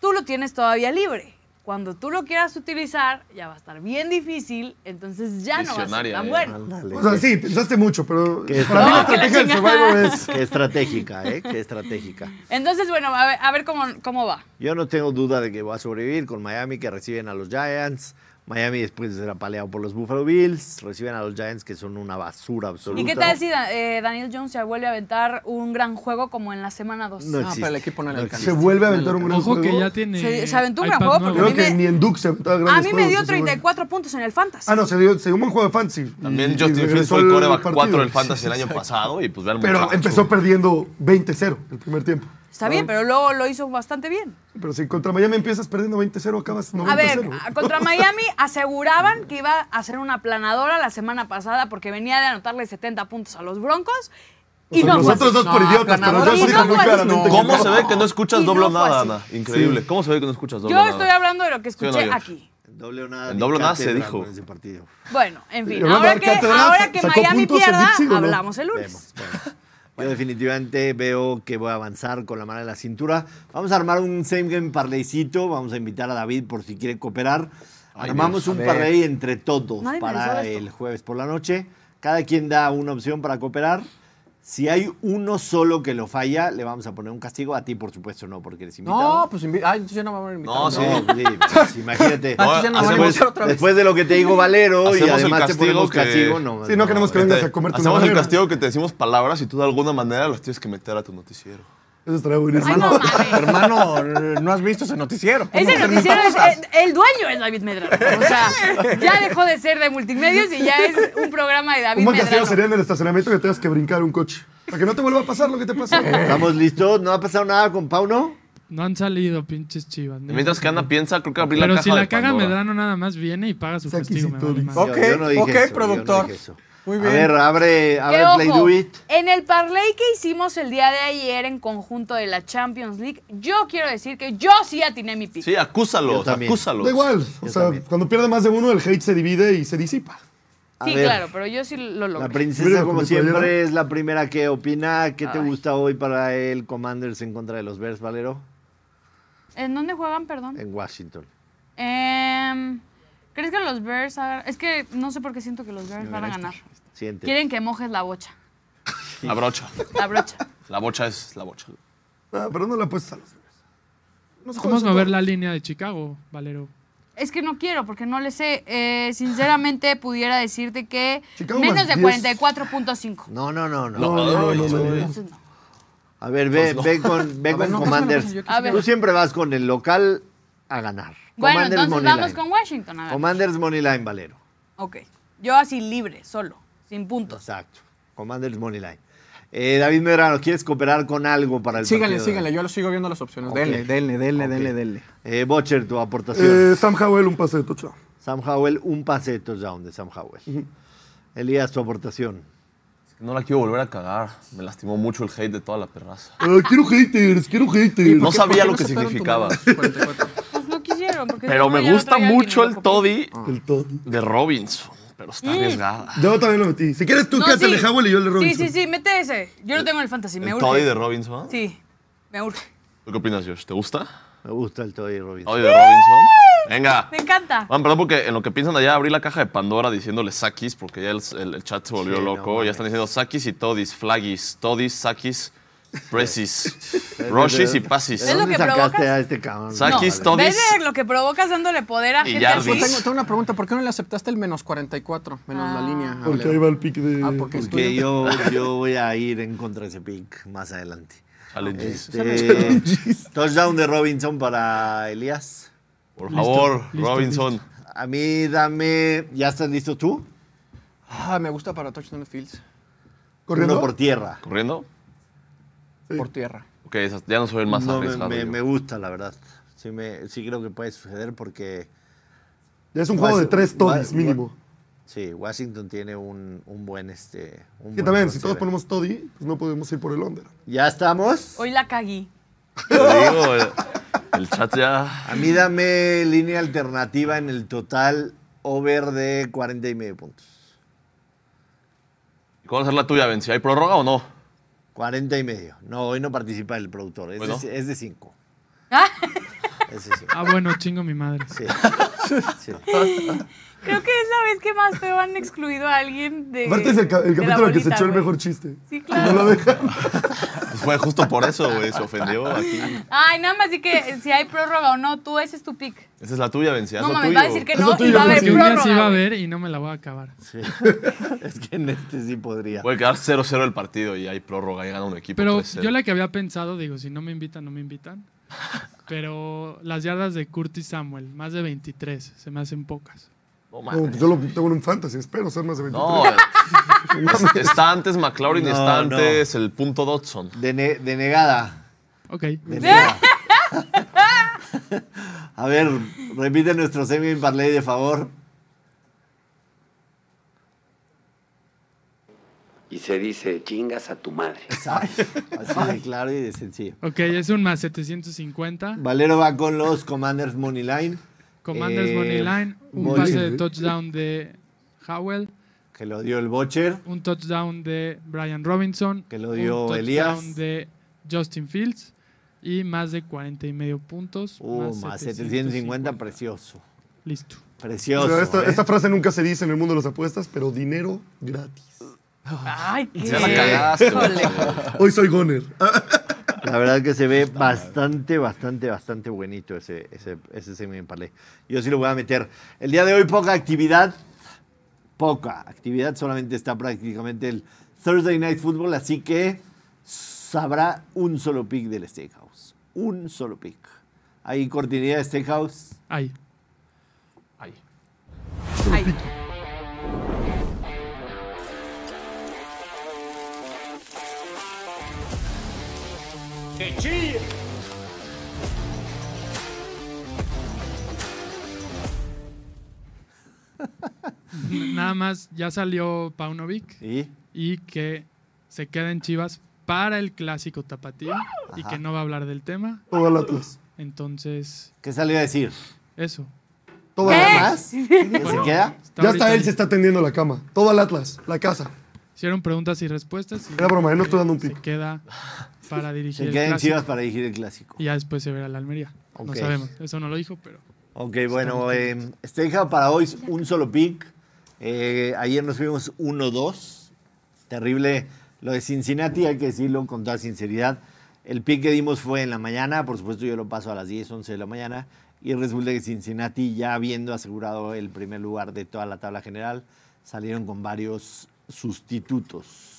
[SPEAKER 3] tú lo tienes todavía libre. Cuando tú lo quieras utilizar, ya va a estar bien difícil, entonces ya no va a ser tan
[SPEAKER 5] eh.
[SPEAKER 3] bueno.
[SPEAKER 1] Ándale,
[SPEAKER 6] O sea,
[SPEAKER 1] qué-
[SPEAKER 6] sí, pensaste mucho, pero para mí la
[SPEAKER 3] No, que la
[SPEAKER 6] estrategia del. Survivor es...
[SPEAKER 1] Qué estratégica, ¿eh? Qué estratégica.
[SPEAKER 3] Entonces, bueno, a ver, a ver cómo, cómo va.
[SPEAKER 1] Yo no tengo duda de que va a sobrevivir con Miami, que reciben a los Giants. Miami después de ser apaleado por los Buffalo Bills, reciben a los Giants, que son una basura absoluta.
[SPEAKER 3] ¿Y qué tal si eh, Daniel Jones se vuelve a aventar un gran juego como en la semana 2?
[SPEAKER 1] No
[SPEAKER 2] No,
[SPEAKER 1] existe.
[SPEAKER 2] pero el equipo no le
[SPEAKER 1] No
[SPEAKER 2] alcanza.
[SPEAKER 6] Se vuelve a aventar un gran
[SPEAKER 8] Ojo que
[SPEAKER 6] juego.
[SPEAKER 8] ya tiene.
[SPEAKER 3] Se- se aventó un gran juego porque.
[SPEAKER 6] Creo
[SPEAKER 3] a mí
[SPEAKER 6] que
[SPEAKER 3] me-
[SPEAKER 6] ni en Duke se
[SPEAKER 3] A
[SPEAKER 6] grandes
[SPEAKER 3] mí me dio
[SPEAKER 6] eso es bueno.
[SPEAKER 3] 34 puntos en el Fantasy.
[SPEAKER 6] Ah, no, se dio, se dio un buen juego de fantasy.
[SPEAKER 5] También
[SPEAKER 6] Y-
[SPEAKER 5] Justin Fields fue el coreback
[SPEAKER 6] partido.
[SPEAKER 5] 4 del Fantasy el año pasado y pues vean
[SPEAKER 6] Pero empezó perdiendo 20-0 el primer tiempo.
[SPEAKER 3] Está bien, pero luego lo hizo bastante bien.
[SPEAKER 6] Pero si contra Miami empiezas perdiendo 20-0, acabas 90-0.
[SPEAKER 3] A ver, a- contra Miami aseguraban que iba a hacer una planadora la semana pasada porque venía de anotarle 70 puntos a los Broncos
[SPEAKER 6] O
[SPEAKER 3] y
[SPEAKER 6] sea,
[SPEAKER 3] no fue
[SPEAKER 6] nosotros
[SPEAKER 3] así.
[SPEAKER 6] dos por
[SPEAKER 2] No,
[SPEAKER 6] idiotas, pero
[SPEAKER 2] aplanadora
[SPEAKER 6] ya
[SPEAKER 3] y
[SPEAKER 6] se
[SPEAKER 3] no
[SPEAKER 6] muy claramente que
[SPEAKER 5] ¿Cómo
[SPEAKER 6] no.
[SPEAKER 5] se ve que no escuchas
[SPEAKER 3] Y
[SPEAKER 5] doble
[SPEAKER 3] no
[SPEAKER 5] o nada. Ana? Increíble. ¿Cómo se ve que no escuchas doble o
[SPEAKER 3] Yo
[SPEAKER 5] nada?
[SPEAKER 3] estoy hablando de lo que
[SPEAKER 5] ¿Sí o no,
[SPEAKER 3] escuché aquí.
[SPEAKER 1] En doble o nada.
[SPEAKER 5] En
[SPEAKER 1] ni
[SPEAKER 5] doble o nada se dijo.
[SPEAKER 3] Bueno, en fin, ahora que, ahora que
[SPEAKER 6] ¿sacó
[SPEAKER 3] Miami
[SPEAKER 6] el
[SPEAKER 3] pierda,
[SPEAKER 6] o
[SPEAKER 3] hablamos el lunes.
[SPEAKER 1] Yo definitivamente veo que voy a avanzar con la mano en la cintura. Vamos a armar un same game parleycito. Vamos a invitar a David por si quiere cooperar.
[SPEAKER 5] Ay,
[SPEAKER 1] Armamos
[SPEAKER 5] Dios,
[SPEAKER 1] un
[SPEAKER 5] ver.
[SPEAKER 1] parlay entre todos para el jueves por la noche. Cada quien da una opción para cooperar. Si hay uno solo que lo falla, le vamos a poner un castigo. A ti, por supuesto, no, porque eres invitado.
[SPEAKER 2] No, pues invi- Ay, entonces ya no vamos a invitar.
[SPEAKER 5] No, sí.
[SPEAKER 1] No, sí, pues, imagínate.
[SPEAKER 2] Ah, ya no
[SPEAKER 5] hacemos-
[SPEAKER 2] van a invitar otra vez.
[SPEAKER 1] Después de lo que te digo, Valero, y
[SPEAKER 5] Hacemos el
[SPEAKER 1] además te
[SPEAKER 5] castigo
[SPEAKER 1] ponemos
[SPEAKER 5] que-
[SPEAKER 1] castigo, no.
[SPEAKER 6] Sí, no queremos que vengas a comerte una
[SPEAKER 5] Hacemos el
[SPEAKER 6] madera.
[SPEAKER 5] castigo que te decimos palabras y tú de alguna manera las tienes que meter a tu noticiero.
[SPEAKER 6] Eso estaría buenísimo.
[SPEAKER 3] No.
[SPEAKER 2] Hermano, eh, no has visto ese noticiero. ¿Cómo
[SPEAKER 3] Ese noticiero es,
[SPEAKER 2] cosas?
[SPEAKER 3] el, el dueño es David Medrano. O sea, ya dejó de ser de multimedios y ya es un programa de David
[SPEAKER 6] Un
[SPEAKER 3] Medrano.
[SPEAKER 6] sería en el estacionamiento que tengas que brincar un coche. Para que no te vuelva a pasar lo que te pasó.
[SPEAKER 1] ¿Estamos listos? ¿No ha pasado nada con Pauno?
[SPEAKER 8] No han salido pinches chivas. ni-
[SPEAKER 5] Mientras que Ana piensa, creo que abrir la
[SPEAKER 8] Pero
[SPEAKER 5] caja
[SPEAKER 8] si la
[SPEAKER 5] de
[SPEAKER 8] caga
[SPEAKER 5] Pandora.
[SPEAKER 8] Medrano nada más viene y paga su castigo. me vale.
[SPEAKER 2] Ok,
[SPEAKER 1] Yo- yo no dije
[SPEAKER 2] ok,
[SPEAKER 1] eso, yo no
[SPEAKER 2] productor.
[SPEAKER 1] dije eso.
[SPEAKER 2] Muy
[SPEAKER 1] A
[SPEAKER 2] bien.
[SPEAKER 1] ver, abre, abre
[SPEAKER 3] Que,
[SPEAKER 1] Play Do It.
[SPEAKER 3] en el parlay que hicimos el día de ayer en conjunto de la Champions League, yo quiero decir que yo sí atiné mi pick.
[SPEAKER 5] Sí, acúsalos, acúsalos.
[SPEAKER 6] Da igual. O
[SPEAKER 1] Yo
[SPEAKER 6] sea,
[SPEAKER 1] también.
[SPEAKER 6] cuando pierde más de uno, el hate se divide y se disipa.
[SPEAKER 1] A
[SPEAKER 3] Sí,
[SPEAKER 1] ver,
[SPEAKER 3] claro, pero yo sí lo
[SPEAKER 1] La
[SPEAKER 3] logré.
[SPEAKER 1] princesa,
[SPEAKER 6] Mira,
[SPEAKER 1] como siempre, es la primera que opina. ¿Qué te gusta hoy para el Commanders en contra de los Bears, Valero?
[SPEAKER 3] ¿En dónde juegan, perdón?
[SPEAKER 1] En Washington.
[SPEAKER 3] Em, ¿Crees que los Bears Es que no sé por qué siento que los Bears van a ganar.
[SPEAKER 1] Siente.
[SPEAKER 3] Quieren que mojes la bocha,
[SPEAKER 5] La brocha.
[SPEAKER 3] la brocha.
[SPEAKER 5] La bocha es la bocha.
[SPEAKER 6] Ah, pero no la apuestas a los Bears. No se
[SPEAKER 8] ¿Cómo es mover la línea de Chicago, Valero?
[SPEAKER 3] Es que no quiero, porque no le sé. Eh, sinceramente, pudiera decirte que
[SPEAKER 6] Chicago
[SPEAKER 3] menos de
[SPEAKER 6] 10.
[SPEAKER 3] 44.5.
[SPEAKER 1] No, no, no, no.
[SPEAKER 6] No, no, no, no, no.
[SPEAKER 3] Entonces, no.
[SPEAKER 1] A ver, ve, ve con, ve con
[SPEAKER 2] no,
[SPEAKER 1] Commanders. Tú siempre vas con el local a ganar.
[SPEAKER 3] Bueno,
[SPEAKER 1] Commanders
[SPEAKER 3] entonces vamos con Washington. A ver.
[SPEAKER 1] Commanders Money Line, Valero.
[SPEAKER 3] Ok. Yo así libre, solo, sin puntos.
[SPEAKER 1] Exacto. Commanders Money Line. Eh, David Medrano, ¿quieres cooperar con algo para el
[SPEAKER 2] Síganle,
[SPEAKER 1] partido
[SPEAKER 2] síganle, yo lo sigo viendo las opciones. Denle, denle, denle, denle, denle.
[SPEAKER 1] Eh, Bocher, tu aportación.
[SPEAKER 6] Eh, Sam Howell, un pase de touchdown.
[SPEAKER 1] Sam Howell, un pase de touchdown de Sam Howell. Elías, tu aportación.
[SPEAKER 5] No la quiero volver a cagar. Me lastimó mucho el hate de toda la perraza.
[SPEAKER 6] Ah, quiero haters, quiero haters.
[SPEAKER 5] No sabía
[SPEAKER 2] ¿Por qué
[SPEAKER 5] lo que significaba.
[SPEAKER 2] menos 44?
[SPEAKER 3] Pues no quisieron. Porque
[SPEAKER 5] Pero me gusta mucho el. Toddy
[SPEAKER 6] El todo.
[SPEAKER 5] de Robinson. Pero está arriesgada.
[SPEAKER 6] Yo también lo metí. Si quieres tú,
[SPEAKER 3] No,
[SPEAKER 6] quédate
[SPEAKER 3] sí.
[SPEAKER 6] el de Howell y yo el de Robinson.
[SPEAKER 3] Sí, sí, sí, mete ese. Yo lo tengo en el fantasy, me
[SPEAKER 5] El
[SPEAKER 3] urge.
[SPEAKER 5] Toddy de Robinson.
[SPEAKER 3] Sí, me urge.
[SPEAKER 5] ¿Tú qué opinas, Josh? ¿Te gusta?
[SPEAKER 1] Me gusta el Toddy Robinson.
[SPEAKER 5] Toddy de Robinson. Venga.
[SPEAKER 3] Me encanta.
[SPEAKER 5] Van, perdón, porque en lo que piensan allá, abrí la caja de Pandora diciéndole Sakis, porque ya el, el- el chat se volvió
[SPEAKER 1] Sí, no
[SPEAKER 5] loco.
[SPEAKER 1] mames.
[SPEAKER 5] ya están diciendo Sakis y Todis, Flagis, Todis, Sakis, Precis, Roshis y Pasis.
[SPEAKER 1] ¿De
[SPEAKER 3] Es lo
[SPEAKER 1] dónde
[SPEAKER 3] que
[SPEAKER 1] sacaste a este cabrón?
[SPEAKER 5] Sakis,
[SPEAKER 1] No.
[SPEAKER 3] ¿Ves lo que provocas dándole poder a
[SPEAKER 5] Y
[SPEAKER 3] gente así?
[SPEAKER 2] Tengo, tengo una pregunta, ¿por qué no le aceptaste el menos 44? Menos la
[SPEAKER 3] Ah.
[SPEAKER 2] línea.
[SPEAKER 6] Porque ahí va el pick de.
[SPEAKER 2] Ah, porque
[SPEAKER 1] Porque yo, yo voy a ir en contra de ese pick más adelante.
[SPEAKER 5] Challenges.
[SPEAKER 1] Este, touchdown de Robinson para Elías.
[SPEAKER 5] Por
[SPEAKER 8] Listo,
[SPEAKER 5] favor,
[SPEAKER 8] listo,
[SPEAKER 5] Robinson.
[SPEAKER 1] A mí dame... ¿Ya estás listo tú?
[SPEAKER 2] Ah, me gusta para touchdown de Fields.
[SPEAKER 6] ¿Corriendo?
[SPEAKER 1] Uno por tierra.
[SPEAKER 5] ¿Corriendo?
[SPEAKER 6] Sí.
[SPEAKER 2] Por tierra.
[SPEAKER 5] Ok, esas- ya no soy el más
[SPEAKER 1] No, me,
[SPEAKER 5] arriesgado.
[SPEAKER 1] me- gusta, la verdad. Sí, me, sí creo que puede suceder porque...
[SPEAKER 6] Ya es un juego de tres toddies mínimo.
[SPEAKER 1] Sí, Washington tiene un, un buen... Este, un
[SPEAKER 6] Que
[SPEAKER 1] buen
[SPEAKER 6] también, si todos ponemos toddy, pues no podemos ir por el under.
[SPEAKER 1] ¿Ya estamos?
[SPEAKER 3] Hoy la cagué.
[SPEAKER 5] Te digo, el, el chat ya.
[SPEAKER 1] A mí dame línea alternativa en el total over de 40 y medio puntos.
[SPEAKER 5] ¿Y ¿Cuál va a ser la tuya, Ben? ¿Si hay prórroga o no?
[SPEAKER 1] 40 y medio. No, hoy no participa el productor. Es,
[SPEAKER 5] Bueno.
[SPEAKER 1] de, es de 5.
[SPEAKER 3] Ah,
[SPEAKER 1] Ese sí.
[SPEAKER 8] Ah, bueno, chingo mi madre.
[SPEAKER 1] Sí. Sí.
[SPEAKER 3] Creo que es la vez que más feo han excluido a alguien de.
[SPEAKER 6] Aparte es el, ca- el capítulo que se echó el mejor chiste.
[SPEAKER 3] Sí,
[SPEAKER 6] No
[SPEAKER 3] claro.
[SPEAKER 6] lo deja.
[SPEAKER 5] Pues fue justo por eso, güey. Se ofendió aquí.
[SPEAKER 3] Ay, nada más di que si hay prórroga o no, tú ese es tu pick.
[SPEAKER 5] Esa es la tuya, Vencia.
[SPEAKER 3] No mames, va a decir que no y va a haber
[SPEAKER 8] día sí
[SPEAKER 3] prórroga.
[SPEAKER 8] iba a ver y no me la voy a acabar.
[SPEAKER 1] Sí. Es que en este sí podría.
[SPEAKER 5] Puede quedar 0-0 el partido y hay prórroga y gana un equipo.
[SPEAKER 8] Pero
[SPEAKER 5] 3-0.
[SPEAKER 8] yo la que había pensado, digo, si no me invitan, no me invitan. Pero las yardas de Curtis Samuel, más de 23, se me hacen pocas.
[SPEAKER 5] No,
[SPEAKER 6] No,
[SPEAKER 5] mames.
[SPEAKER 6] yo lo tengo en un fantasy, espero ser más de 23.
[SPEAKER 5] No, es- está antes McLaurin está
[SPEAKER 1] no.
[SPEAKER 5] antes el punto Dodson.
[SPEAKER 1] Dene- denegada.
[SPEAKER 8] Ok.
[SPEAKER 1] Denegada. A ver, repite nuestro semi en parlay de favor.
[SPEAKER 9] Y se dice, chingas a tu madre.
[SPEAKER 1] Así de claro y de sencillo.
[SPEAKER 8] Ok, es un más 750.
[SPEAKER 1] Valero va con los Commanders Money Line.
[SPEAKER 8] Commanders
[SPEAKER 1] Eh,
[SPEAKER 8] Money Line, un
[SPEAKER 1] Money-
[SPEAKER 8] pase de touchdown de Howell,
[SPEAKER 1] Que lo dio el Bocher.
[SPEAKER 8] un touchdown de Brian Robinson,
[SPEAKER 1] Que lo dio
[SPEAKER 8] un touchdown
[SPEAKER 1] Elías.
[SPEAKER 8] de Justin Fields y más de 40 y medio puntos.
[SPEAKER 1] Uh, más 750, precioso.
[SPEAKER 8] Listo.
[SPEAKER 1] Precioso.
[SPEAKER 6] esta,
[SPEAKER 1] ¿eh?
[SPEAKER 6] esta frase nunca se dice en el mundo de las apuestas, pero dinero gratis.
[SPEAKER 3] Ay, qué.
[SPEAKER 5] Ya la cagaste.
[SPEAKER 6] Hoy soy goner.
[SPEAKER 1] La verdad que se ve bastante, bastante, bastante bonito ese, ese, ese. Yo sí lo voy a meter. El día de hoy poca actividad. Poca actividad. Solamente está prácticamente el Thursday Night Football. Así que sabrá un solo pick del Steakhouse. Un solo pick. Ahí cortinilla de Steakhouse.
[SPEAKER 8] Ahí.
[SPEAKER 5] Ay.
[SPEAKER 8] Nada más, ya salió Paunovic
[SPEAKER 1] ¿Y?
[SPEAKER 8] y que se queda en Chivas para el clásico tapatío y que no va a hablar del tema.
[SPEAKER 6] Todo al Atlas.
[SPEAKER 8] Entonces,
[SPEAKER 1] ¿Qué salió a decir?
[SPEAKER 8] eso.
[SPEAKER 6] Todo al
[SPEAKER 3] ¿Qué?
[SPEAKER 6] Atlas.
[SPEAKER 1] ¿Que se queda?
[SPEAKER 8] Está
[SPEAKER 6] Ya hasta él
[SPEAKER 8] ahí.
[SPEAKER 6] se está tendiendo la cama. Todo al Atlas, la casa.
[SPEAKER 8] Hicieron preguntas y respuestas. Y
[SPEAKER 6] Era broma, yo no estoy dando un
[SPEAKER 8] se
[SPEAKER 6] pick.
[SPEAKER 8] queda para dirigir
[SPEAKER 1] Se
[SPEAKER 8] el clásico.
[SPEAKER 1] Chivas para dirigir el clásico.
[SPEAKER 8] Y ya después se verá la Almería. No sabemos. Eso no lo dijo, pero.
[SPEAKER 1] Ok, bueno, eh, Steakhouse para hoy un solo pick. Eh, ayer nos fuimos 1-2. Terrible lo de Cincinnati, hay que decirlo con toda sinceridad. El pick que dimos fue en la mañana, por supuesto yo lo paso a las 10, 11 de la mañana. Y resulta que Cincinnati, ya habiendo asegurado el primer lugar de toda la tabla general, salieron con varios sustitutos.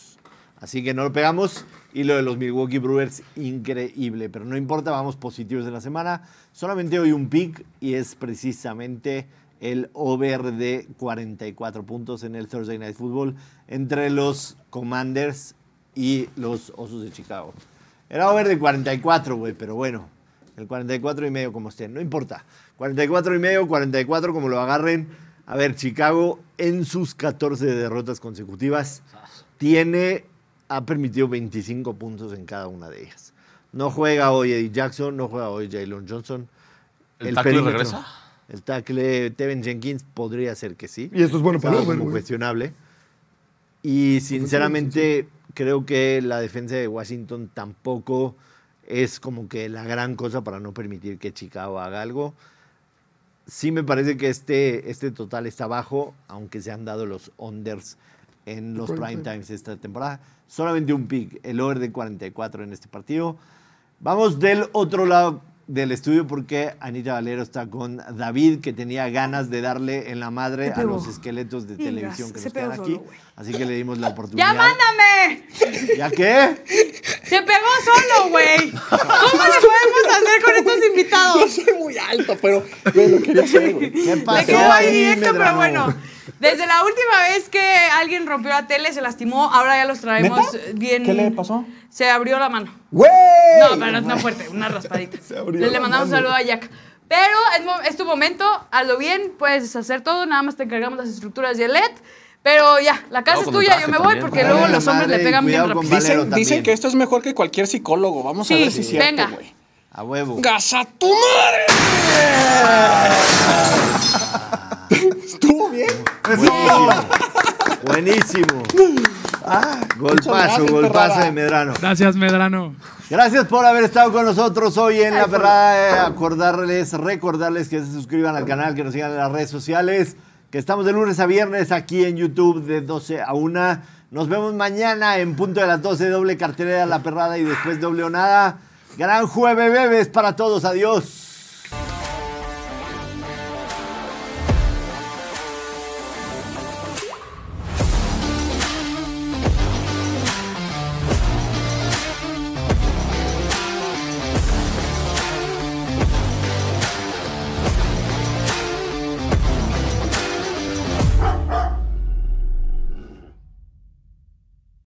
[SPEAKER 1] Así que no lo pegamos. Y lo de los Milwaukee Brewers, increíble. Pero no importa, vamos positivos de la semana. Solamente hoy un pick y es precisamente el over de 44 puntos en el Thursday Night Football entre los Commanders y los Osos de Chicago. Era over de 44, güey, pero bueno. El 44 y medio como estén, no importa. 44 y medio, 44 como lo agarren. A ver, Chicago en sus 14 derrotas consecutivas tiene, ha permitido 25 puntos en cada una de ellas. No juega hoy Eddie Jackson, no juega hoy Jalen Johnson.
[SPEAKER 5] ¿El tackle
[SPEAKER 1] perímetro-
[SPEAKER 5] regresa?
[SPEAKER 1] El tackle Tevin Jenkins podría ser que sí.
[SPEAKER 6] Y esto es bueno para güey.
[SPEAKER 1] cuestionable. Y sinceramente creo que la defensa de Washington tampoco es como que la gran cosa para no permitir que Chicago haga algo. Sí me parece que este, este total está bajo, aunque se han dado los unders en los
[SPEAKER 6] Prime
[SPEAKER 1] prime
[SPEAKER 6] time.
[SPEAKER 1] times esta temporada. Solamente un pick, el over de 44 en este partido. Vamos del otro lado del estudio porque Anita Valero está con David, que tenía ganas de darle en la madre a los esqueletos de televisión que
[SPEAKER 3] se
[SPEAKER 1] nos quedan
[SPEAKER 3] solo,
[SPEAKER 1] aquí. Así que le dimos la oportunidad.
[SPEAKER 3] ¡Ya mándame!
[SPEAKER 1] ¿Ya qué?
[SPEAKER 3] Se pegó solo, güey. ¿Cómo le podemos hacer con estos invitados?
[SPEAKER 2] soy muy alto, pero yo lo quería hacer, güey.
[SPEAKER 1] ¿Qué
[SPEAKER 3] Le
[SPEAKER 1] pasó
[SPEAKER 3] quedó ahí
[SPEAKER 1] ahí,
[SPEAKER 3] directo, pero bueno. Desde la última vez que alguien rompió la tele, se lastimó, ahora ya los traemos
[SPEAKER 2] ¿Neta?
[SPEAKER 3] bien.
[SPEAKER 2] ¿Qué le pasó?
[SPEAKER 3] Se abrió la mano.
[SPEAKER 2] ¡Güey!
[SPEAKER 3] No, pero no fuerte, una raspadita.
[SPEAKER 6] abrió
[SPEAKER 3] Le, le
[SPEAKER 6] la
[SPEAKER 3] mandamos un
[SPEAKER 6] mano.
[SPEAKER 3] saludo a Jack. Pero es, es tu momento, hazlo bien, puedes hacer todo, nada más te encargamos las estructuras de LED. Pero ya, la casa es tuya, yo me voy porque luego los hombres
[SPEAKER 1] madre
[SPEAKER 3] le pegan bien rápido.
[SPEAKER 2] Dicen, dicen que esto es mejor que cualquier psicólogo. Vamos
[SPEAKER 3] Sí,
[SPEAKER 2] a ver si es cierto,
[SPEAKER 3] venga.
[SPEAKER 2] güey.
[SPEAKER 1] A huevo.
[SPEAKER 2] ¡Gasa tu madre!
[SPEAKER 1] Buenísimo. Buenísimo.
[SPEAKER 6] Ah,
[SPEAKER 1] Golpazo,
[SPEAKER 7] gracias,
[SPEAKER 1] golpazo de Medrano.
[SPEAKER 8] Gracias, Medrano.
[SPEAKER 1] Gracias por haber estado con nosotros hoy en La Perrada. Eh, Acordarles, recordarles que se suscriban al canal, que nos sigan en las redes sociales, que estamos de lunes a viernes aquí en YouTube de 12 a 1. Nos vemos mañana en punto de las 12, doble cartelera La Perrada y después doble o nada. Gran jueves, bebés, para todos. Adiós.